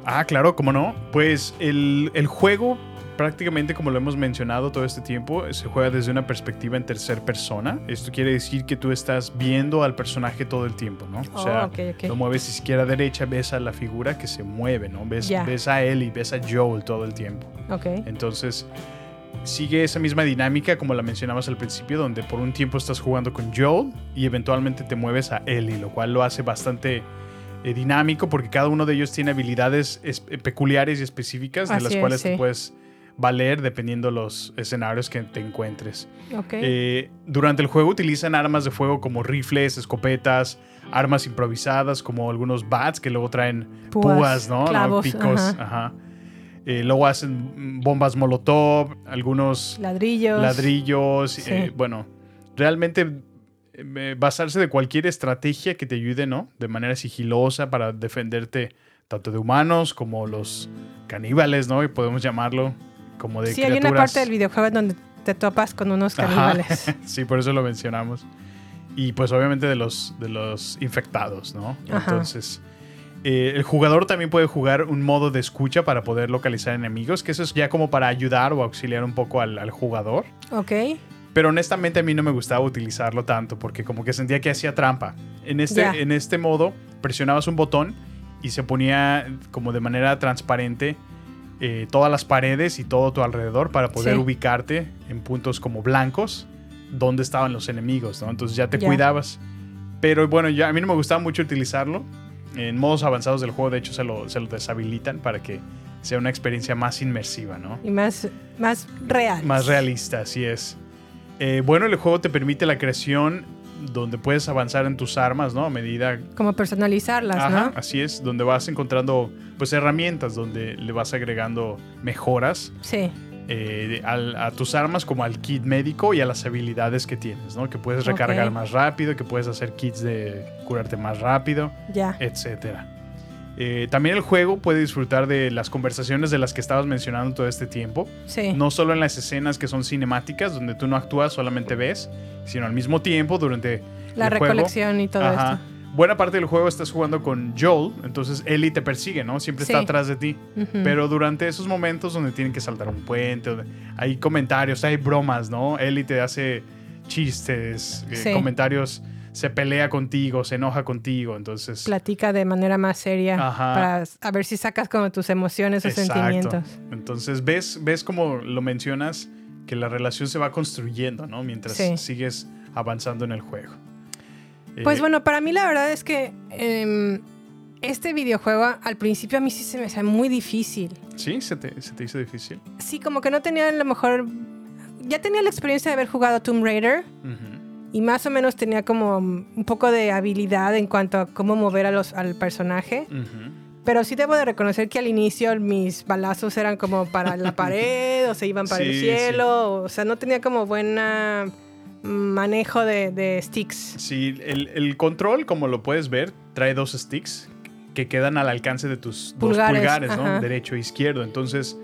Ah, claro, ¿cómo no? Pues el, el juego, prácticamente como lo hemos mencionado todo este tiempo, se juega desde una perspectiva en tercer persona. Esto quiere decir que tú estás viendo al personaje todo el tiempo, ¿no? O Oh, sea, lo mueves izquierda a derecha, ves a la figura que se mueve, ¿no? Ves, ves a él y ves a Joel todo el tiempo. Ok. Entonces, sigue esa misma dinámica como la mencionabas al principio, donde por un tiempo estás jugando con Joel y eventualmente te mueves a Ellie, lo cual lo hace bastante eh, dinámico porque cada uno de ellos tiene habilidades es- eh, peculiares y específicas de las es, cuales te sí. puedes valer dependiendo los escenarios que te encuentres. Eh, durante el juego utilizan armas de fuego como rifles, escopetas, armas improvisadas como algunos bats que luego traen Púas, púas, ¿no? Picos. ajá. ajá. Eh, luego hacen bombas molotov, algunos Ladrillos. ladrillos. Sí. eh, bueno, realmente basarse de cualquier estrategia que te ayude, ¿no? De manera sigilosa para defenderte tanto de humanos como los caníbales, ¿no? Y podemos llamarlo como de sí, hay una parte del videojuego donde te topas con unos Ajá. caníbales. *laughs* sí, por eso lo mencionamos. Y pues obviamente de los, de los infectados, ¿no? Ajá. Entonces, eh, el jugador también puede jugar un modo de escucha para poder localizar enemigos, que eso es ya como para ayudar o auxiliar un poco al, al jugador. ok. Pero honestamente a mí no me gustaba utilizarlo tanto porque como que sentía que hacía trampa. En este, en este modo presionabas un botón y se ponía como de manera transparente eh, todas las paredes y todo tu alrededor para poder Sí. ubicarte en puntos como blancos donde estaban los enemigos, ¿no? Entonces ya te cuidabas. Pero bueno, ya, a mí no me gustaba mucho utilizarlo. En modos avanzados del juego, de hecho, se lo, se lo deshabilitan para que sea una experiencia más inmersiva, ¿no? Y más, más real. Más realista, así es. Eh, bueno, el juego te permite la creación donde puedes avanzar en tus armas, ¿no? A medida... Como personalizarlas, Ajá, ¿no? así es, donde vas encontrando pues herramientas, donde le vas agregando mejoras. Sí. eh, al- a tus armas como al kit médico y a las habilidades que tienes, ¿no? Que puedes recargar más rápido, que puedes hacer kits de curarte más rápido, Ya. etcétera. Eh, también el juego puede disfrutar de las conversaciones de las que estabas mencionando todo este tiempo. Sí. No solo en las escenas que son cinemáticas, donde tú no actúas, solamente ves, sino al mismo tiempo durante La el juego. recolección y todo Ajá. esto. Buena parte del juego estás jugando con Joel, entonces Ellie te persigue, ¿no? Siempre está atrás de ti. Pero durante esos momentos donde tienen que saltar un puente, donde hay comentarios, hay bromas, ¿no? Ellie te hace chistes, eh, Sí. comentarios, se pelea contigo, se enoja contigo, entonces... Platica de manera más seria Ajá. para a ver si sacas como tus emociones o sentimientos. Entonces ves, ves como lo mencionas, que la relación se va construyendo, ¿no? Mientras Sí. sigues avanzando en el juego. Pues Eh, bueno, para mí la verdad es que em, este videojuego al principio a mí sí se me hacía muy difícil. ¿Sí? ¿Se te, se te hizo difícil? Sí, como que no tenía a lo mejor... Ya tenía la experiencia de haber jugado Tomb Raider y más o menos tenía como un poco de habilidad en cuanto a cómo mover a los, al personaje. Pero sí debo de reconocer que al inicio mis balazos eran como para la *laughs* pared o se iban para el Sí, cielo. O sea, no tenía como buena manejo de, de sticks. Sí, el, el control, como lo puedes ver, trae dos sticks que quedan al alcance de tus Pulgares, dos pulgares, ¿no? Derecho e izquierdo. Entonces,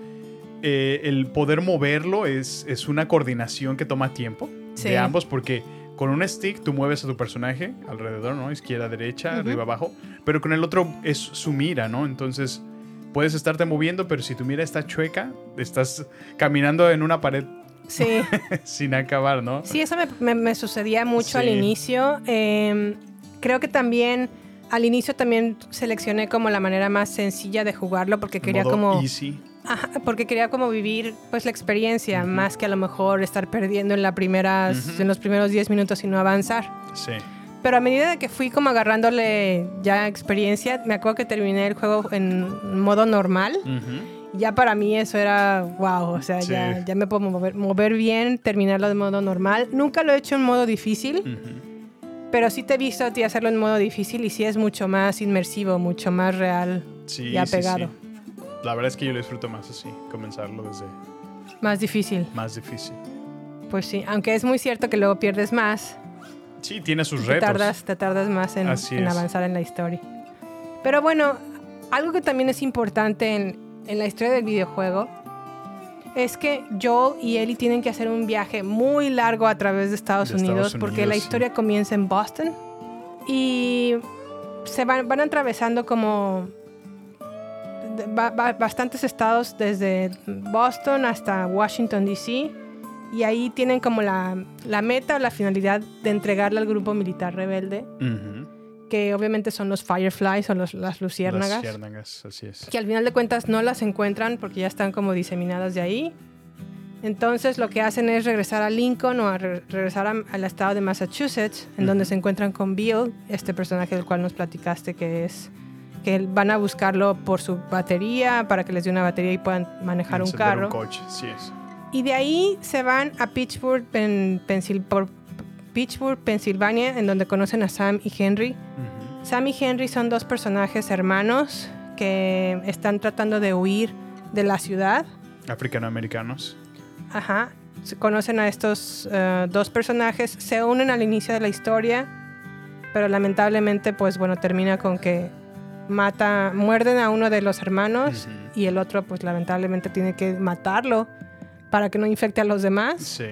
eh, el poder moverlo es, es una coordinación que toma tiempo Sí. de ambos, porque con un stick tú mueves a tu personaje alrededor, ¿no? Izquierda, derecha, arriba, abajo. Pero con el otro es su mira, ¿no? Entonces, puedes estarte moviendo, pero si tu mira está chueca, estás caminando en una pared Sí. *laughs* sin acabar, ¿no? Sí, eso me, me- me sucedía mucho al inicio. Eh, creo que también al inicio también seleccioné como la manera más sencilla de jugarlo porque quería Modo como easy. Ajá, porque quería como vivir pues la experiencia más que a lo mejor estar perdiendo en la primeras Ujú. en los primeros 10 minutos y no avanzar. Sí. Pero a medida de que fui como agarrándole ya experiencia, me acuerdo que terminé el juego en modo normal. Ujú. Ya para mí eso era wow, o sea, Sí. ya, ya me puedo mover, mover bien, terminarlo de modo normal. Nunca lo he hecho en modo difícil, pero sí te he visto a ti hacerlo en modo difícil y sí es mucho más inmersivo, mucho más real Sí, y sí, apegado. sí. La verdad es que yo lo disfruto más así, comenzarlo desde Más difícil, más difícil. pues sí. Aunque es muy cierto que luego pierdes más, Sí, tiene sus te retos. tardas, te tardas más en, en avanzar en la historia. Pero bueno, algo que también es importante en, en la historia del videojuego es que Joel y Ellie tienen que hacer un viaje muy largo a través de Estados, De Estados Unidos, porque Unidos, la sí. historia comienza en Boston y se van, van atravesando como bastantes estados desde Boston hasta Washington DC y ahí tienen como la, la meta o la finalidad de entregarle al grupo militar rebelde Ujú. que obviamente son los Fireflies o los, las luciérnagas Las ciérnagas, así es. que al final de cuentas no las encuentran porque ya están como diseminadas de ahí. Entonces lo que hacen es regresar a Lincoln o a re- regresar a- al estado de Massachusetts, en donde se encuentran con Bill, este personaje del cual nos platicaste que es que van a buscarlo por su batería para que les dé una batería y puedan manejar un Encender carro. Un coche, sí es. Y de ahí se van a Pittsburgh, en Pensil- por Pittsburgh, Pensilvania, en donde conocen a Sam y Henry. Sam y Henry son dos personajes hermanos que están tratando de huir de la ciudad. Africanoamericanos. Ajá. Se conocen a estos eh, dos personajes, se unen al inicio de la historia, pero lamentablemente, pues bueno, termina con que mata, muerden a uno de los hermanos y el otro, pues lamentablemente tiene que matarlo para que no infecte a los demás. Sí.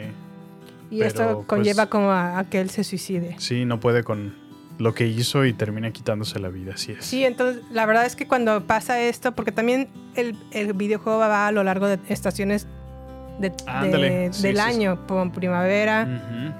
Y Pero, esto pues, conlleva como a, a que él se suicide. Sí, no puede con lo que hizo y termina quitándose la vida, así es. Sí, entonces la verdad es que cuando pasa esto, porque también el, el videojuego va a lo largo de estaciones de- de- Ándale, sí, del sí, año, como primavera,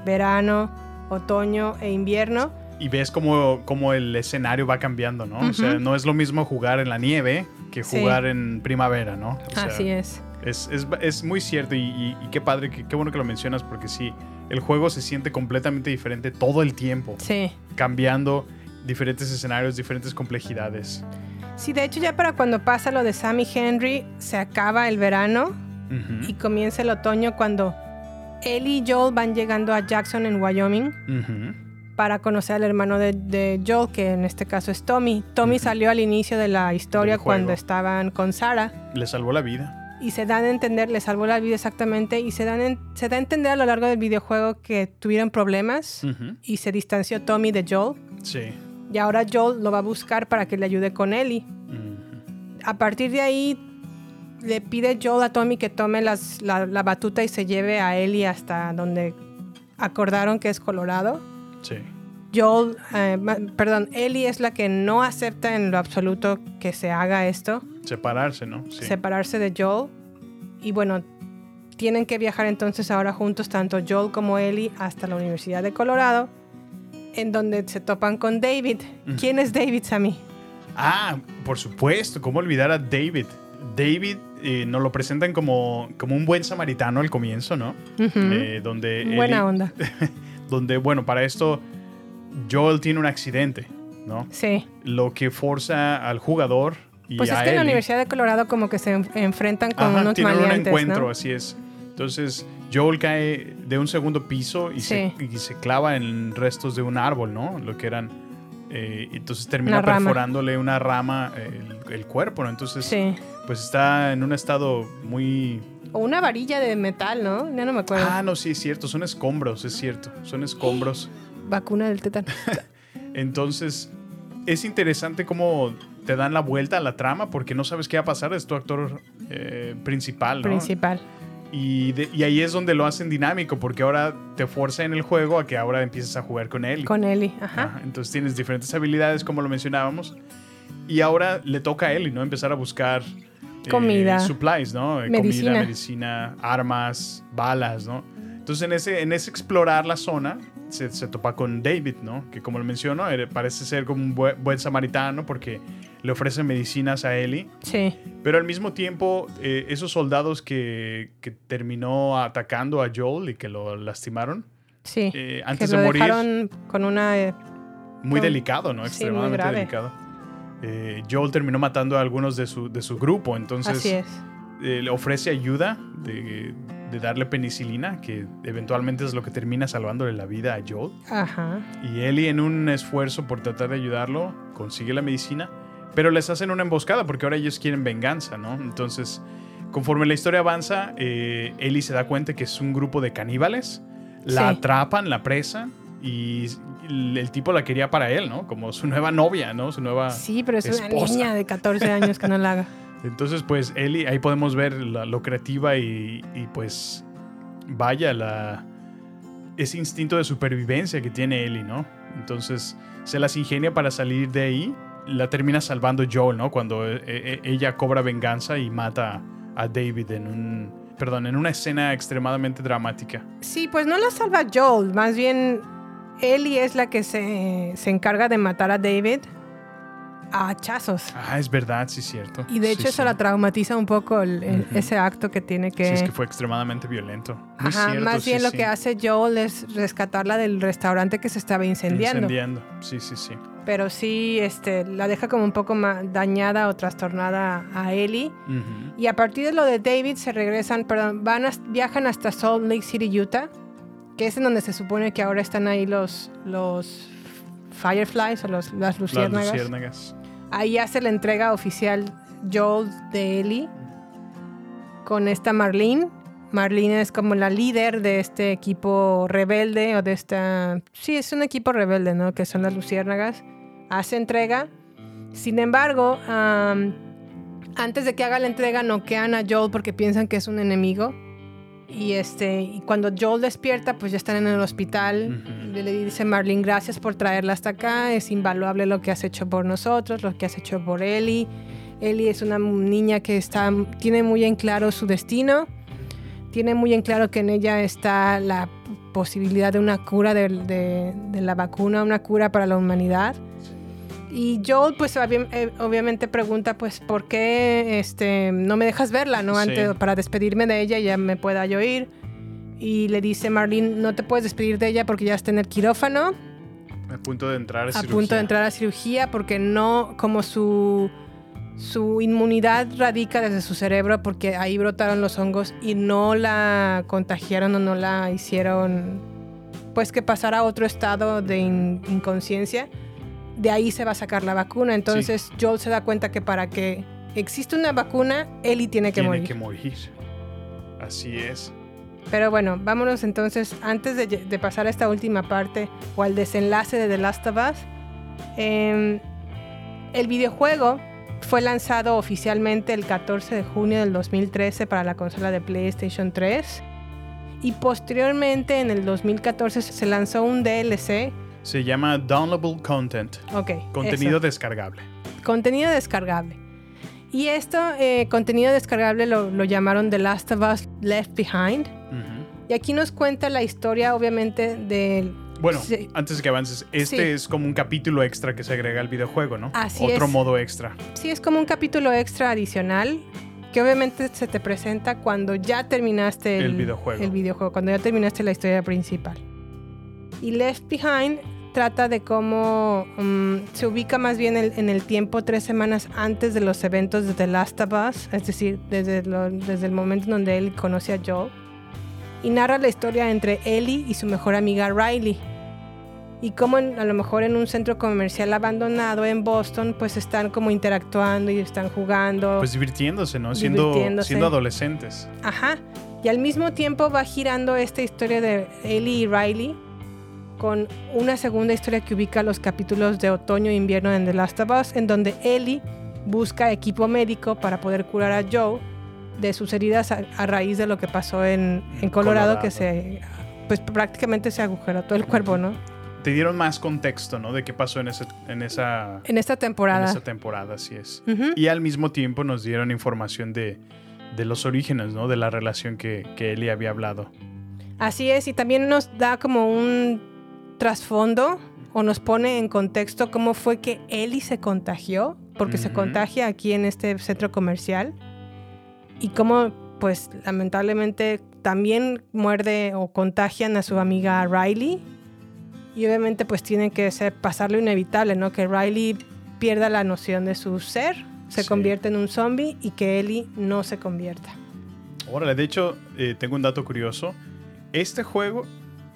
verano, otoño e invierno. Y ves cómo, cómo el escenario va cambiando, ¿no? O sea, no es lo mismo jugar en la nieve que Sí. jugar en primavera, ¿no? O sea, Así es. Es, es, es muy cierto y, y- y qué padre, que- qué bueno que lo mencionas porque sí, el juego se siente completamente diferente todo el tiempo. Sí. Cambiando diferentes escenarios, diferentes complejidades. Sí, de hecho ya para cuando pasa lo de Sam y Henry, se acaba el verano y comienza el otoño cuando Ellie y Joel van llegando a Jackson en Wyoming Ujú. Para conocer al hermano de, de Joel, que en este caso es Tommy. Tommy salió al inicio de la historia cuando estaban con Sarah. Le salvó la vida. y se dan a entender, le salvó la vida exactamente, y se, dan en- se da a entender a lo largo del videojuego que tuvieron problemas y se distanció Tommy de Joel. Sí. Y ahora Joel lo va a buscar para que le ayude con Ellie. A partir de ahí, le pide Joel a Tommy que tome las- la, la batuta y se lleve a Ellie hasta donde acordaron que es Colorado. Sí. Joel, eh, perdón, Ellie es la que no acepta en lo absoluto que se haga esto, Separarse, ¿no? Sí. separarse de Joel. Y bueno, tienen que viajar entonces ahora juntos, tanto Joel como Ellie, hasta la Universidad de Colorado, en donde se topan con David. ¿Quién es David, Sammy? Ah, por supuesto, ¿cómo olvidar a David? David eh, nos lo presentan como, como un buen samaritano al comienzo, ¿no? Eh, donde Buena Ellie- onda. *laughs* donde, bueno, para esto Joel tiene un accidente, ¿no? Sí. Lo que forza al jugador y Pues es que en la Ellie- Universidad de Colorado como que se en- enfrentan con Ajá, unos tienen un maleantes, encuentro, ¿no? así es. Entonces, Joel cae de un segundo piso y, se, y se clava en restos de un árbol, ¿no? Lo que eran. eh, entonces termina Una perforándole una rama eh, el, el cuerpo, ¿no? Entonces, Sí. pues está en un estado muy. O una varilla de metal, ¿no? Ya no me acuerdo. Ah, no, sí, es cierto. Son escombros, es cierto. Son escombros. Vacuna del tétano. *laughs* Entonces, es interesante cómo te dan la vuelta a la trama porque no sabes qué va a pasar. Es tu actor eh, principal, ¿no? Principal. Y, de- y ahí es donde lo hacen dinámico, porque ahora te fuerza en el juego a que ahora empieces a jugar con él. Con Ellie, ajá. Ajá, Entonces tienes diferentes habilidades, como lo mencionábamos. Y ahora le toca a Ellie, ¿no? Empezar a buscar eh, Comida. supplies, ¿no? Eh, Medicina. Comida, medicina, armas, balas, ¿no? Entonces en ese, en ese explorar la zona se, se topa con David, ¿no? Que como lo menciono, eh, parece ser como un buen, buen samaritano porque le ofrece medicinas a Ellie. Sí. Pero al mismo tiempo, eh, esos soldados que, que terminó atacando a Joel y que lo lastimaron, Sí. eh, que antes lo de morir, dejaron con una... eh, muy con- delicado, ¿no? Sí, muy Extremadamente grave. delicado. Eh, Joel terminó matando a algunos de su, de su grupo, entonces Así es. eh, le ofrece ayuda de, de darle penicilina, que eventualmente es lo que termina salvándole la vida a Joel. Ajá. Y Ellie, en un esfuerzo por tratar de ayudarlo, consigue la medicina, pero les hacen una emboscada porque ahora ellos quieren venganza, ¿no? Entonces, conforme la historia avanza, eh, Ellie se da cuenta que es un grupo de caníbales, la Sí. atrapan, la presan y el, tipo la quería para él, ¿no? Como su nueva novia, ¿no? Su nueva Sí, pero es una niña de 14 años que no la haga. *laughs* Entonces, pues Ellie, ahí podemos ver la- lo creativa y, y, pues vaya la ese instinto de supervivencia que tiene Ellie, ¿no? Entonces se las ingenia para salir de ahí. La termina salvando Joel, ¿no? Cuando eh, eh, ella cobra venganza y mata a David en un, perdón, en una escena extremadamente dramática. Sí, pues no la salva Joel, más bien Ellie es la que se, se encarga de matar a David a hachazos. Ah, es verdad, sí, cierto. Y de Sí, hecho eso sí. la traumatiza un poco el- el- Ujú. ese acto que tiene que... Sí, es que fue extremadamente violento. Muy Ajá, cierto, más sí, bien lo que hace Joel es rescatarla del restaurante que se estaba incendiando. Incendiando, sí, sí, sí. Pero sí este, la deja como un poco más dañada o trastornada a Ellie. Y a partir de lo de David se regresan, perdón, van a- viajan hasta Salt Lake City, Utah, que es en donde se supone que ahora están ahí los, los Fireflies o los, las Las luciérnagas. Ahí hace la entrega oficial Joel de Ellie con esta Marlene. Marlene es como la líder de este equipo rebelde o de esta... Sí, es un equipo rebelde, ¿no? Que son las luciérnagas. Hace entrega. Sin embargo, antes de que haga la entrega noquean a Joel porque piensan que es un enemigo. Y, este, y cuando Joel despierta, pues ya están en el hospital. Le, le dice Marlene, gracias por traerla hasta acá. Es invaluable lo que has hecho por nosotros, lo que has hecho por Ellie. Ellie es una niña que está, tiene muy en claro su destino. Tiene muy en claro que en ella está la posibilidad de una cura de, de- de la vacuna, una cura para la humanidad. Y Joel, pues eh, obviamente pregunta, pues, ¿por qué este, no me dejas verla, no? Sí. Antes, para despedirme de ella y ya me pueda yo ir. Y le dice Marlene, no te puedes despedir de ella porque ya está en el quirófano, A punto de entrar a, a cirugía. punto de entrar a cirugía, porque no, como su, su inmunidad radica desde su cerebro, porque ahí brotaron los hongos y no la contagiaron o no la hicieron, pues que pasara a otro estado de in- inconsciencia. De ahí se va a sacar la vacuna. Entonces Joel se da cuenta que para que existe una vacuna, Ellie tiene que Tiene morir. que morir. Así es. Pero bueno, vámonos entonces, antes de, de pasar a esta última parte o al desenlace de The Last of Us, em, el videojuego fue lanzado oficialmente el 14 de junio del 2013 para la consola de PlayStation 3 y posteriormente en el 2014 se lanzó un DLC, Se llama Downloadable Content. ok, Contenido eso. descargable. contenido descargable. Y esto, eh, contenido descargable, lo, lo llamaron The Last of Us Left Behind. Y aquí nos cuenta la historia, obviamente, del... Bueno, Sí. antes de que avances, este Sí. es como un capítulo extra que se agrega al videojuego, ¿no? Así Otro es. modo extra. Sí, es como un capítulo extra adicional que obviamente se te presenta cuando ya terminaste el, El videojuego. el videojuego, cuando ya terminaste la historia principal. Y Left Behind trata de cómo mm, se ubica más bien el- en el tiempo tres semanas antes de los eventos de The Last of Us, es decir, desde, lo- desde el momento en donde él conoce a Joel. Y narra la historia entre Ellie y su mejor amiga Riley. Y cómo en- a lo mejor en un centro comercial abandonado en Boston, pues están como interactuando y están jugando. Pues divirtiéndose, ¿no? Siendo, Divirtiéndose. siendo adolescentes. Ajá. Y al mismo tiempo va girando esta historia de Ellie y Riley con una segunda historia que ubica los capítulos de otoño e invierno en The Last of Us, en donde Ellie busca equipo médico para poder curar a Joe de sus heridas a, a raíz de lo que pasó en, en Colorado, Colorado. que se pues prácticamente se agujeró todo el cuerpo, ¿no? Te dieron más contexto, ¿no? De qué pasó en, ese, en esa En esta temporada. En esa temporada, así es. Y al mismo tiempo nos dieron información de, de los orígenes, ¿no? De la relación que, que Ellie había hablado. Así es, y también nos da como un trasfondo o nos pone en contexto cómo fue que Ellie se contagió, porque se contagia aquí en este centro comercial, y cómo, pues, lamentablemente también muerde o contagian a su amiga Riley, y obviamente, pues, tienen que ser, pasar lo inevitable, ¿no? Que Riley pierda la noción de su ser, se Sí. convierte en un zombie y que Ellie no se convierta. Órale, de hecho, eh, tengo un dato curioso. Este juego,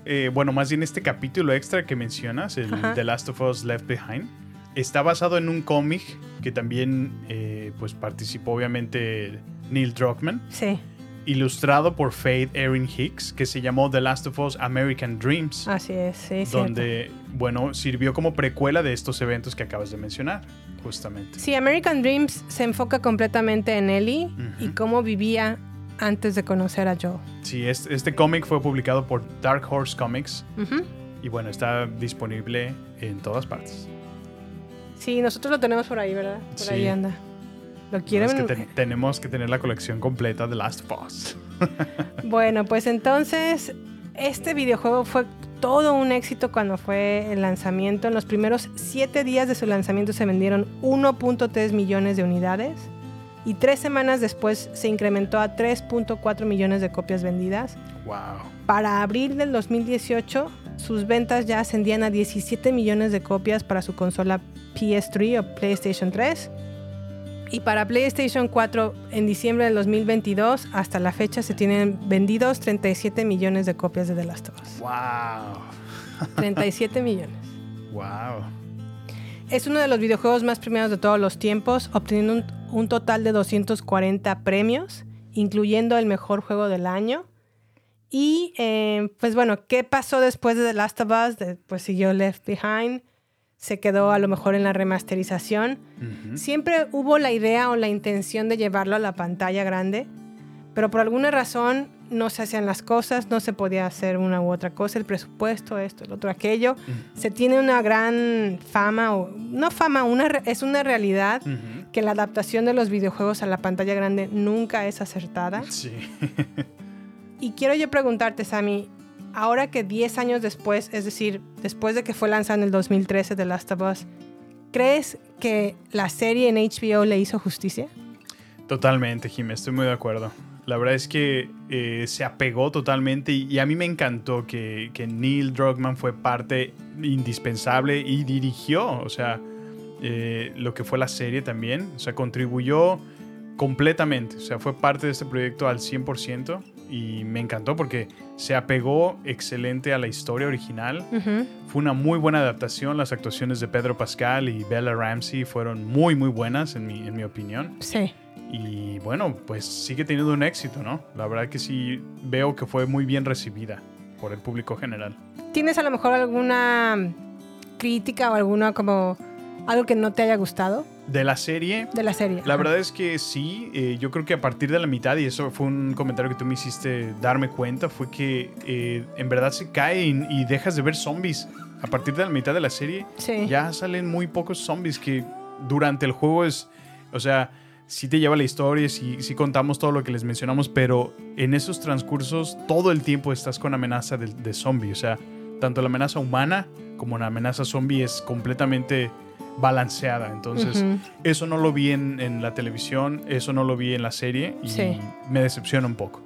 eh, bueno, más bien este capítulo extra que mencionas, el Ajá. The Last of Us Left Behind, está basado en un cómic que también eh, pues participó obviamente Neil Druckmann, Sí, ilustrado por Faith Erin Hicks, que se llamó The Last of Us American Dreams, así es, sí, cierto. donde, bueno, sirvió como precuela de estos eventos que acabas de mencionar, justamente. Sí, American Dreams se enfoca completamente en Ellie y cómo vivía antes de conocer a Joe. Sí, es- este cómic fue publicado por Dark Horse Comics y bueno, está disponible en todas partes. Sí, nosotros lo tenemos por ahí, ¿verdad? Por Sí. ahí anda. Lo No, quieren. es que ten- tenemos que tener la colección completa de Last of Us. *laughs* *laughs* Bueno, pues entonces este videojuego fue todo un éxito cuando fue el lanzamiento. En los primeros siete días de su lanzamiento se vendieron 1.3 millones de unidades y tres semanas después se incrementó a 3.4 millones de copias vendidas. Wow. Para abril del 2018, sus ventas ya ascendían a 17 millones de copias para su consola PS3 o PlayStation 3. Y para PlayStation 4, en diciembre del 2022, hasta la fecha se tienen vendidos 37 millones de copias de The Last of Us. Wow. 37 millones. Wow. Es uno de los videojuegos más premiados de todos los tiempos, obteniendo un, un total de 240 premios, incluyendo el mejor juego del año. Y eh, pues bueno, ¿qué pasó después de The Last of Us? De- pues siguió Left Behind, se quedó a lo mejor en la remasterización. Siempre hubo la idea o la intención de llevarlo a la pantalla grande, pero por alguna razón no se hacían las cosas, no se podía hacer una u otra cosa, el presupuesto, esto, el otro, aquello. Se tiene una gran fama, o no fama, una, es una realidad que la adaptación de los videojuegos a la pantalla grande nunca es acertada. Sí. Y quiero yo preguntarte, Sammy, ahora que 10 años después, es decir, después de que fue lanzado en el 2013 The Last of Us, ¿crees que la serie en HBO le hizo justicia? Totalmente, Jim, estoy muy de acuerdo. La verdad es que eh, se apegó totalmente y, y a mí me encantó que, que Neil Druckmann fue parte indispensable y dirigió, o sea, eh, lo que fue la serie también, o sea, contribuyó completamente, o sea, fue parte de este proyecto al 100%. y me encantó porque se apegó excelente a la historia original. Fue una muy buena adaptación. Las actuaciones de Pedro Pascal y Bella Ramsey fueron muy, muy buenas, en mi, en mi opinión. Sí. Y bueno, pues sigue teniendo un éxito, ¿no? La verdad que sí veo que fue muy bien recibida por el público general. ¿Tienes a lo mejor alguna crítica o alguna como algo que no te haya gustado De la serie, de la serie? la Ajá. verdad es que sí, eh, yo creo que a partir de la mitad, y eso fue un comentario que tú me hiciste darme cuenta, fue que eh, en verdad se cae y, y dejas de ver zombies. A partir de la mitad de la serie, Sí. ya salen muy pocos zombies que durante el juego es, o sea, sí te lleva la historia, sí, sí contamos todo lo que les mencionamos, pero en esos transcursos todo el tiempo estás con amenaza de, de zombie, o sea, tanto la amenaza humana como la amenaza zombie es completamente balanceada, entonces eso no lo vi en, en la televisión, eso no lo vi en la serie y Sí. me decepciona un poco.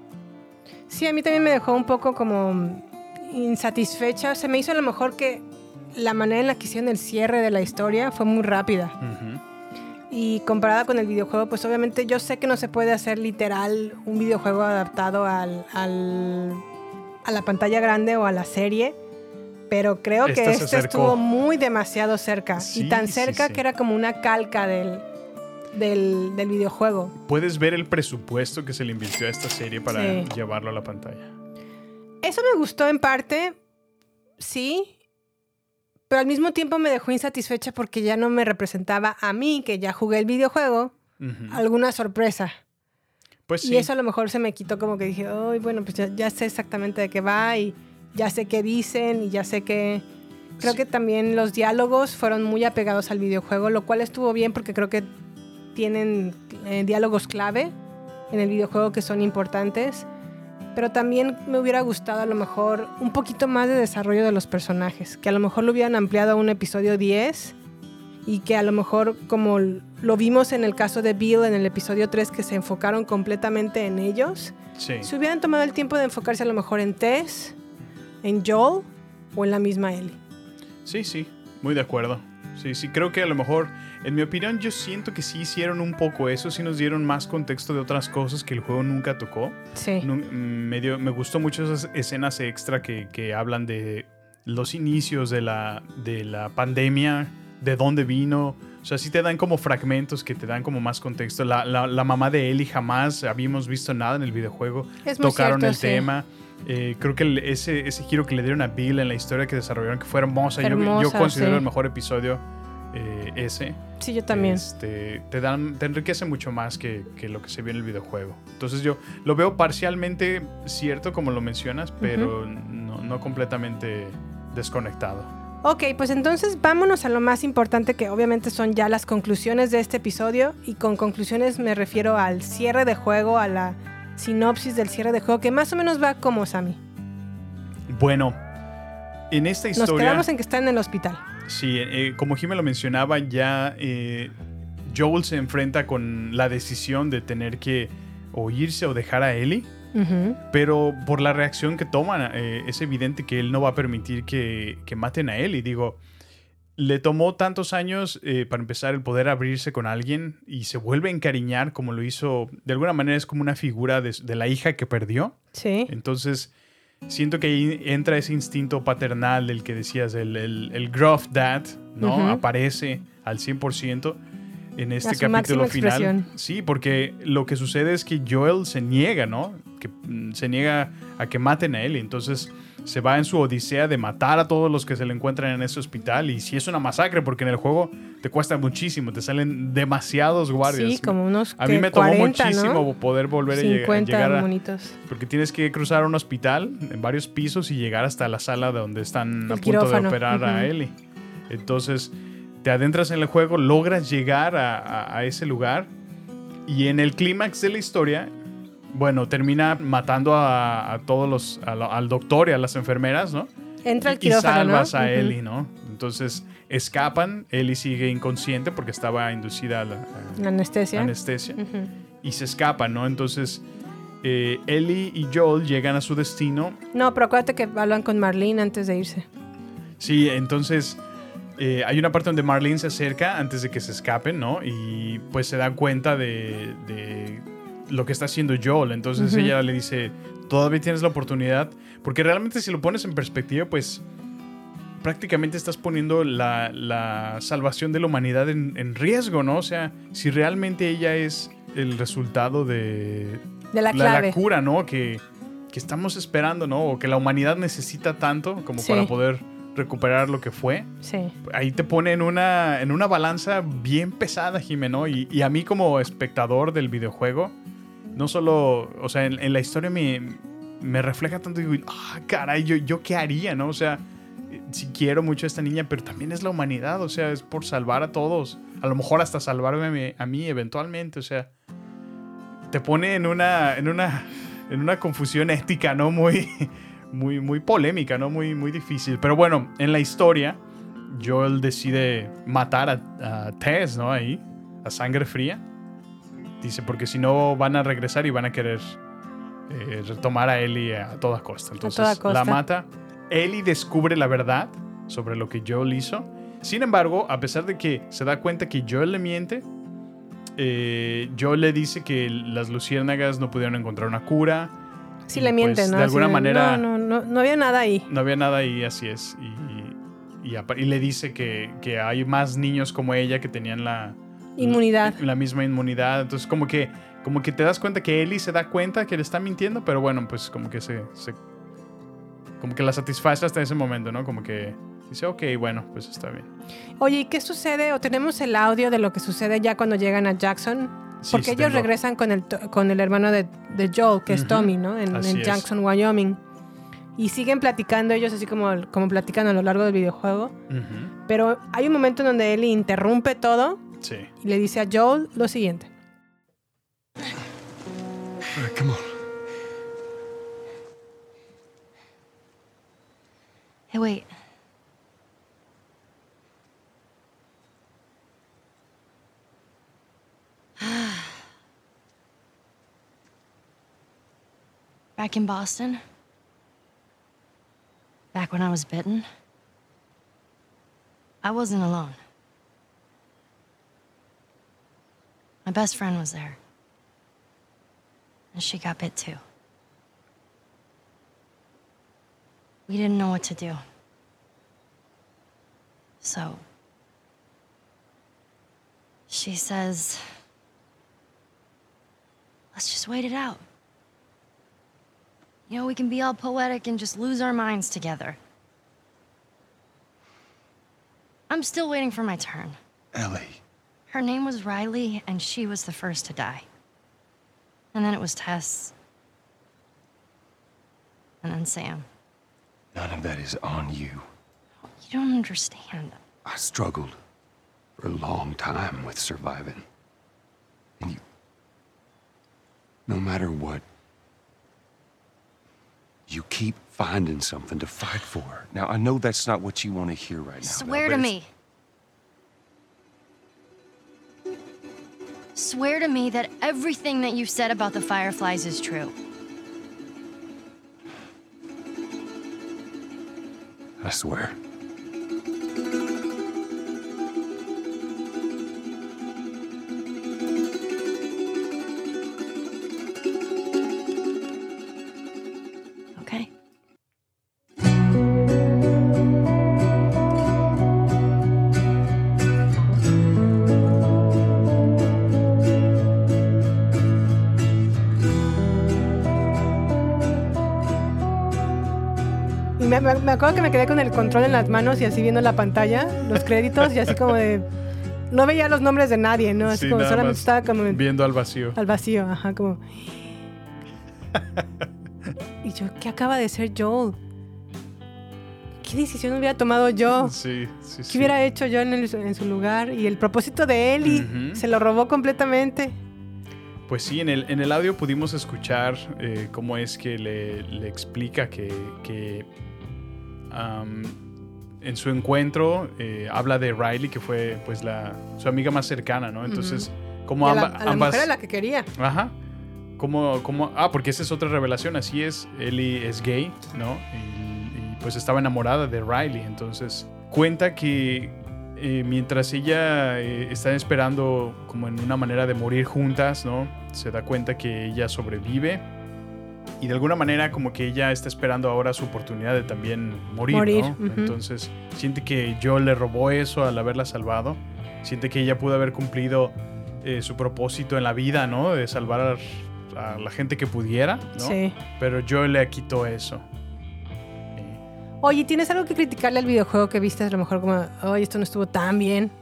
Sí, a mí también me dejó un poco como insatisfecha. Se me hizo a lo mejor que la manera en la que hicieron el cierre de la historia fue muy rápida. Y comparada con el videojuego, pues obviamente yo sé que no se puede hacer literal un videojuego adaptado al, al- a la pantalla grande o a la serie, pero creo que este estuvo muy demasiado cerca. Sí, y tan cerca sí. que era como una calca del, del, del videojuego. Puedes ver el presupuesto que se le invirtió a esta serie para llevarlo a la pantalla. Eso me gustó en parte, sí, pero al mismo tiempo me dejó insatisfecha porque ya no me representaba a mí, que ya jugué el videojuego, alguna sorpresa. Pues sí. Y eso a lo mejor se me quitó como que dije, ay, bueno, pues ya, ya sé exactamente de qué va y ya sé qué dicen y ya sé que... Creo que también los diálogos fueron muy apegados al videojuego, lo cual estuvo bien porque creo que tienen eh, diálogos clave en el videojuego que son importantes. Pero también me hubiera gustado a lo mejor un poquito más de desarrollo de los personajes, que a lo mejor lo hubieran ampliado a un episodio 10 y que a lo mejor como lo vimos en el caso de Bill en el episodio 3 que se enfocaron completamente en ellos, Sí. si hubieran tomado el tiempo de enfocarse a lo mejor en Tess, en Joel o en la misma Ellie. Sí, sí, muy de acuerdo. Sí, sí, creo que a lo mejor, en mi opinión, yo siento que sí hicieron un poco eso, sí nos dieron más contexto de otras cosas que el juego nunca tocó. Sí. Nu- mm, me, dio- me gustó mucho esas escenas extra que, que hablan de los inicios de la, de la pandemia, de dónde vino. O sea, sí te dan como fragmentos que te dan como más contexto. La, la- la mamá de Ellie jamás habíamos visto nada en el videojuego. Es muy Tocaron cierto, el sí. tema. Eh, creo que el- ese, ese giro que le dieron a Bill en la historia que desarrollaron, que fue hermosa. Yo- yo, Hermosa, considero sí. el mejor episodio eh, ese. Sí, yo también. Este, te, dan, te enriquece mucho más que, que lo que se vio en el videojuego. Entonces yo lo veo parcialmente cierto, como lo mencionas, pero no, no completamente desconectado. Ok, pues entonces vámonos a lo más importante que obviamente son ya las conclusiones de este episodio y con conclusiones me refiero al cierre de juego, a la sinopsis del cierre de juego que más o menos va como Sammy. Bueno, en esta Nos historia... quedamos en que está en el hospital. Sí, eh, como Jimmy lo mencionaba, ya eh, Joel se enfrenta con la decisión de tener que o irse o dejar a Ellie. Pero por la reacción que toman, eh, es evidente que él no va a permitir que, que maten a él. Y digo, le tomó tantos años eh, para empezar el poder abrirse con alguien y se vuelve a encariñar como lo hizo. De alguna manera es como una figura de, de la hija que perdió. Sí. Entonces, siento que ahí entra ese instinto paternal del que decías, el, el, el gruff dad, ¿no? Aparece al 100% en este su capítulo final. expresión. Sí, porque lo que sucede es que Joel se niega, ¿no? Que mm, se niega a que maten a él. Entonces se va en su odisea de matar a todos los que se le encuentran en ese hospital. Y si es una masacre, porque en el juego te cuesta muchísimo, te salen demasiados guardias. Sí, como unos A mí me tomó 40, ¿no? muchísimo poder volver a lleg- a 50 llegar a, porque tienes que cruzar un hospital en varios pisos y llegar hasta la sala de donde están a punto quirófano, de operar a. Ellie. Entonces, te adentras en el juego, logras llegar a, a- a ese lugar y en el clímax de la historia, bueno, termina matando a, a todos los, a al doctor y a las enfermeras, ¿no? Entra al y quirófano, salvas ¿no? a. Ellie, ¿no? Entonces escapan, Ellie sigue inconsciente porque estaba inducida a la a- La anestesia. anestesia y se escapan, ¿no? Entonces eh, Ellie y Joel llegan a su destino. No, pero acuérdate que hablan con Marlene antes de irse. Sí, entonces eh, hay una parte donde Marlene se acerca antes de que se escapen, ¿no? Y pues se dan cuenta de, de lo que está haciendo Joel. Entonces ella le dice, todavía tienes la oportunidad. Porque realmente si lo pones en perspectiva, pues prácticamente estás poniendo la, la salvación de la humanidad en, en riesgo, ¿no? O sea, si realmente ella es el resultado de, De la clave. cura, ¿no? Que, que estamos esperando, ¿no? O que la humanidad necesita tanto como Sí. para poder recuperar lo que fue. Sí. Ahí te pone en una, en una balanza bien pesada, Jimeno. Y, y a mí como espectador del videojuego, no solo, o sea, en, la historia me, me refleja tanto, ah, caray, yo, yo qué haría, ¿no? O sea, si quiero mucho a esta niña, pero también es la humanidad, o sea, es por salvar a todos. A lo mejor hasta salvarme a mí, a mí eventualmente, o sea, te pone en una, en una, en una confusión ética, ¿no? Muy, muy, muy polémica, ¿no? Muy, muy difícil. Pero bueno, en la historia, Joel decide matar a, a Tess, ¿no? Ahí, a sangre fría. Dice, porque si no van a regresar y van a querer eh, retomar a Ellie a toda costa. Entonces toda costa. la mata. Ellie descubre la verdad sobre lo que Joel hizo. Sin embargo, a pesar de que se da cuenta que Joel le miente, eh, Joel le dice que las luciérnagas no pudieron encontrar una cura. Sí le miente, pues, ¿no? De alguna manera No, no, no, no había nada ahí. no había nada ahí, así es. Y, y y le dice que, que hay más niños como ella que tenían la, Inmunidad. la misma inmunidad. Entonces, como que, como que te das cuenta que Ellie se da cuenta que le está mintiendo, pero bueno, pues como que se, se- como que la satisface hasta ese momento, ¿no? Como que dice, ok, bueno, pues está bien. Oye, ¿y qué sucede? ¿O tenemos el audio de lo que sucede ya cuando llegan a Jackson? Sí, Porque ellos tengo. regresan con el, con el hermano de, de Joel, que es Ujú. Tommy, ¿no? En, en es. Jackson, Wyoming. Y siguen platicando ellos así como, como platican a lo largo del videojuego. Ujú. Pero hay un momento en donde Ellie interrumpe todo Sí. y le dice a Joel lo siguiente. All right, come on. Hey, wait. *sighs* Back in Boston? Back when I was bitten? I wasn't alone. My best friend was there. And she got bit too. We didn't know what to do. So. She says. Let's just wait it out. You know, we can be all poetic and just lose our minds together. I'm still waiting for my turn. Ellie. Her name was Riley, and she was the first to die. And then it was Tess. And then Sam. None of that is on you. You don't understand. I struggled for a long time with surviving. And you. No matter what, you keep finding something to fight for. Now, I know that's not what you want to hear right now. Swear to me. Swear to me that everything that you've said about the Fireflies is true. I swear. Me, acuerdo que me quedé con el control en las manos y así viendo la pantalla, los créditos y así como de... No veía los nombres de nadie, ¿no? Así Sí, como solamente estaba como Viendo al vacío. al vacío, ajá, como... *laughs* Y yo, ¿qué acaba de ser Joel? ¿Qué decisión hubiera tomado yo? Sí, sí, ¿Qué sí. hubiera hecho yo en, el- en su lugar? Y el propósito de Ujú. se lo robó completamente. Pues sí, en el, en el audio pudimos escuchar eh, cómo es que le, le explica que, que, en su encuentro eh, habla de Riley, que fue pues la, su amiga más cercana, ¿no? Entonces, como a la, amba- a la ambas... mujer a la que quería. Ajá. Como, como, ah, porque esa es otra revelación, así es, Ellie es gay, ¿no? Y, y, pues estaba enamorada de Riley, entonces cuenta que eh, mientras ella eh, está esperando como en una manera de morir juntas, ¿no? Se da cuenta que ella sobrevive y de alguna manera como que ella está esperando ahora su oportunidad de también morir, Morir, ¿no? Entonces siente que Joel le robó eso al haberla salvado. Siente que ella pudo haber cumplido eh, su propósito en la vida, ¿no? De salvar a, la gente que pudiera, ¿no? Sí. Pero Joel le quitó eso. Oye, ¿tienes algo que criticarle al videojuego que viste? A lo mejor como, oye, esto no estuvo tan bien.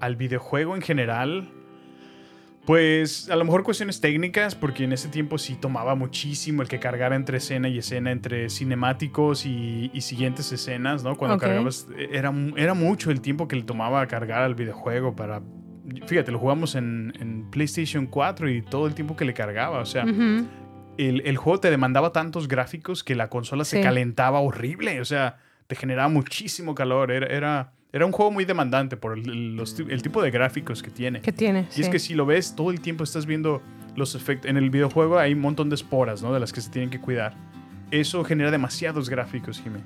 al videojuego en general, pues a lo mejor cuestiones técnicas, porque en ese tiempo sí tomaba muchísimo el que cargara entre escena y escena, entre cinemáticos y, y siguientes escenas, ¿no? Cuando cargabas, era, era mucho el tiempo que le tomaba a cargar al videojuego para... Fíjate, lo jugamos en, en PlayStation 4 y todo el tiempo que le cargaba, o sea... El, el juego te demandaba tantos gráficos que la consola se calentaba horrible. O sea, te generaba muchísimo calor. Era, era, era un juego muy demandante por el, los el tipo de gráficos que tiene. ¿Qué tiene? Y es Sí. que si lo ves, todo el tiempo estás viendo los efectos. En el videojuego hay un montón de esporas, ¿no? De las que se tienen que cuidar. Eso genera demasiados gráficos, Jimmy.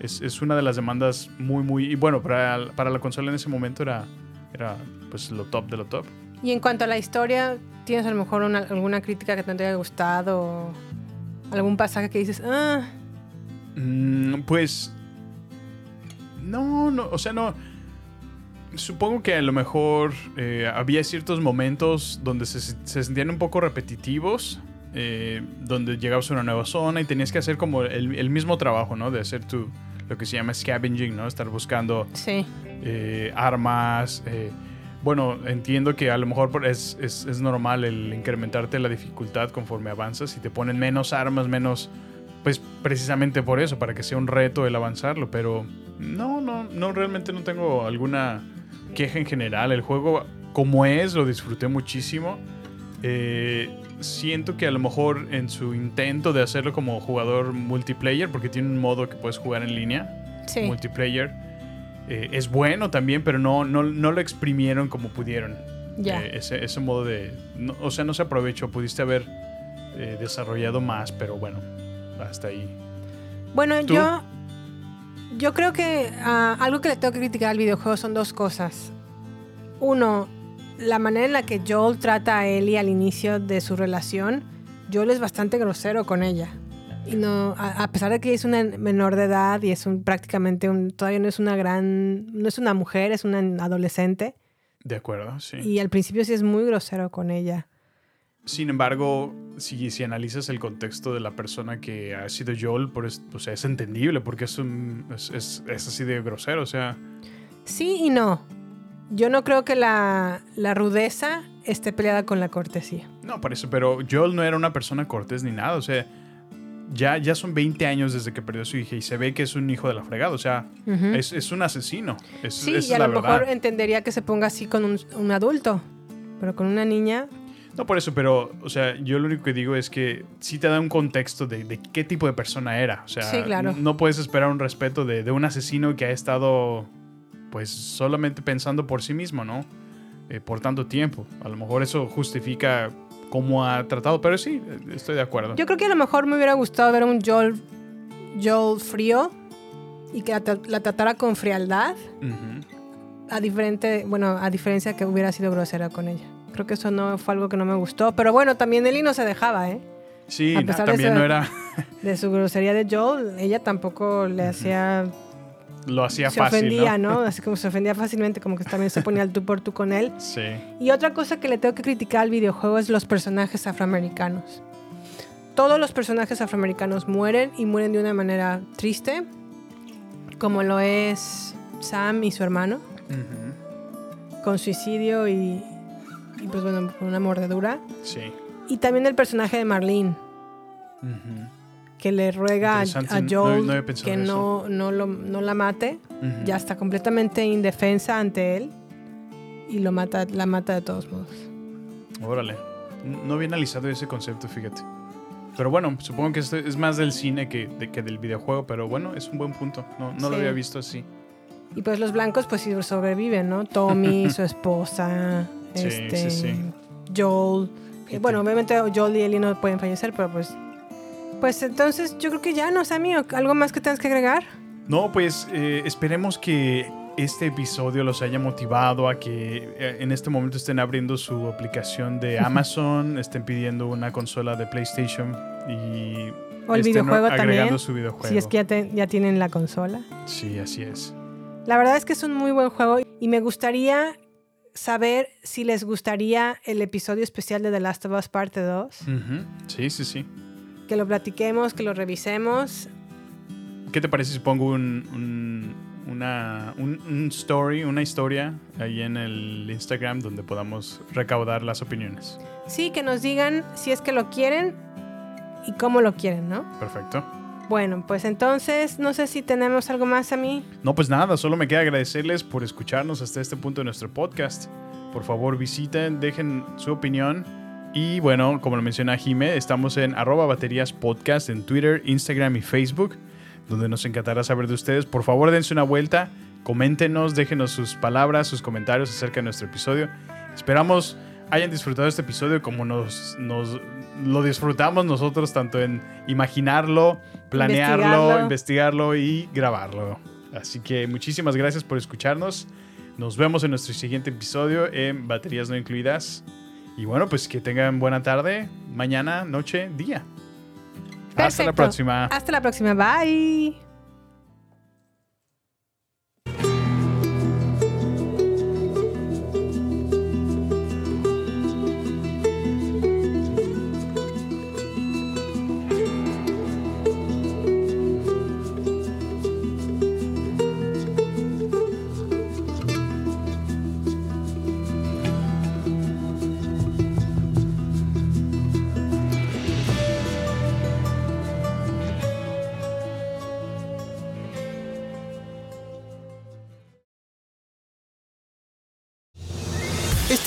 Es, es una de las demandas muy, muy... Y bueno, para, para la consola en ese momento era, era pues lo top de lo top. Y en cuanto a la historia, ¿tienes a lo mejor una- alguna crítica que te haya gustado? Algún pasaje que dices, ah, Mm, pues. No, no, o sea, no. Supongo que a lo mejor eh, había ciertos momentos donde se, se sentían un poco repetitivos. eh, donde llegabas a una nueva zona y tenías que hacer como el, el mismo trabajo, ¿no? De hacer tu. Lo que se llama scavenging, ¿no? Estar buscando sí. eh, armas. bueno, entiendo que a lo mejor es, es- es normal el incrementarte la dificultad conforme avanzas y te ponen menos armas, menos... Pues precisamente por eso, para que sea un reto el avanzarlo, pero no, no, no, realmente no tengo alguna queja en general. El juego como es, lo disfruté muchísimo. Eh, siento que a lo mejor en su intento de hacerlo como jugador multiplayer, porque tiene un modo que puedes jugar en línea, Sí. multiplayer, eh, es bueno también, pero no, no, no lo exprimieron como pudieron. Ya. Eh, ese, ese modo de... no- o sea, no se aprovechó, pudiste haber eh, desarrollado más, pero bueno, hasta ahí. Bueno, ¿Tú? yo, yo creo que ah, algo que le tengo que criticar al videojuego son dos cosas. Uno, la manera en la que Joel trata a Ellie al inicio de su relación. Joel es bastante grosero con ella. Y no, a, a pesar de que es una menor de edad y es un, prácticamente un, todavía no es una gran, no es una mujer, es una adolescente. De acuerdo, sí. Y al principio sí es muy grosero con ella. Sin embargo, si, si analizas el contexto de la persona que ha sido Joel, por es, o sea, es entendible porque es, un, es, es- es así de grosero. O sea, Sí y no. Yo no creo que la, la rudeza esté peleada con la cortesía. no, parece, pero Joel no era una persona cortés ni nada. O sea, ya, ya son 20 años desde que perdió a su hija y se ve que es un hijo de la fregada. O sea, es, es un asesino. Es, Sí, y a lo mejor entendería que se ponga así con un, un adulto, pero con una niña, No por eso, pero, o sea, yo lo único que digo es que sí te da un contexto de, de qué tipo de persona era. O sea, Sí, claro. no puedes esperar un respeto de, de un asesino que ha estado, pues, solamente pensando por sí mismo, ¿no? Eh, por tanto tiempo. A lo mejor eso justifica cómo ha tratado, pero sí, estoy de acuerdo. yo creo que a lo mejor me hubiera gustado ver un Joel, Joel frío y que la, tra- la tratara con frialdad, a diferente, bueno, a diferencia que hubiera sido grosera con ella. Creo que eso no fue algo que no me gustó, pero bueno, también Ellie no se dejaba, ¿eh? Sí, A pesar de también eso- no era, *laughs* De su grosería de Joel, ella tampoco le hacía lo hacía se fácil, ofendía, ¿no? ¿no? *laughs* Así como se ofendía fácilmente, como que también se ponía al tú por tú con él. Sí. Y otra cosa que le tengo que criticar al videojuego es los personajes afroamericanos. Todos los personajes afroamericanos mueren y mueren de una manera triste, como lo es Sam y su hermano, con suicidio y, y, pues bueno, con una mordedura. Sí. Y también el personaje de Marlene, Ujú. que le ruega a, a no- Joel no pensado que no, no, lo- no la mate. Ujú. Ya está completamente indefensa ante él y lo mata, la mata de todos modos. Órale. No había analizado ese concepto, fíjate. Pero bueno, supongo que esto es más del cine que, de- que del videojuego, pero bueno, es un buen punto. No, no lo Sí. había visto así. Y pues los blancos pues sí sobreviven, ¿no? Tommy, *laughs* su esposa, Sí, este, sí, sí. Joel. Eh, bueno, obviamente Joel y Ellie no pueden fallecer, pero pues... Pues entonces yo creo que ya no, Sammy, ¿o- ¿algo más que tengas que agregar? No, pues eh, esperemos que este episodio los haya motivado a que eh, en este momento estén abriendo su aplicación de *laughs* Amazon, estén pidiendo una consola de PlayStation y O el estén videojuego agregando también. su videojuego. Si es que ya, te- ya tienen la consola. Sí, así es. La verdad es que es un muy buen juego y me gustaría saber si les gustaría el episodio especial de The Last of Us Parte 2. Ujú. Sí, sí, sí. Que lo platiquemos, que lo revisemos. ¿Qué te parece si pongo un, un- una, un- un story, una historia ahí en el Instagram donde podamos recaudar las opiniones? Sí, que nos digan si es que lo quieren y cómo lo quieren, ¿no? Perfecto. Bueno, pues entonces no sé si tenemos algo más a mí. No, pues nada, solo me queda agradecerles por escucharnos hasta este punto de nuestro podcast. Por favor, visiten, dejen su opinión. Y bueno, como lo menciona Jime, estamos en arroba baterías podcast en Twitter, Instagram y Facebook, donde nos encantará saber de ustedes. Por favor, dense una vuelta, coméntenos, déjenos sus palabras, sus comentarios acerca de nuestro episodio. Esperamos hayan disfrutado este episodio como nos, nos lo disfrutamos nosotros, tanto en imaginarlo, planearlo, Investigarlo. investigarlo y grabarlo. Así que muchísimas gracias por escucharnos. Nos vemos en nuestro siguiente episodio en Baterías No Incluidas. Y bueno, pues que tengan buena tarde, mañana, noche, día. Hasta la próxima. Hasta la próxima. Bye.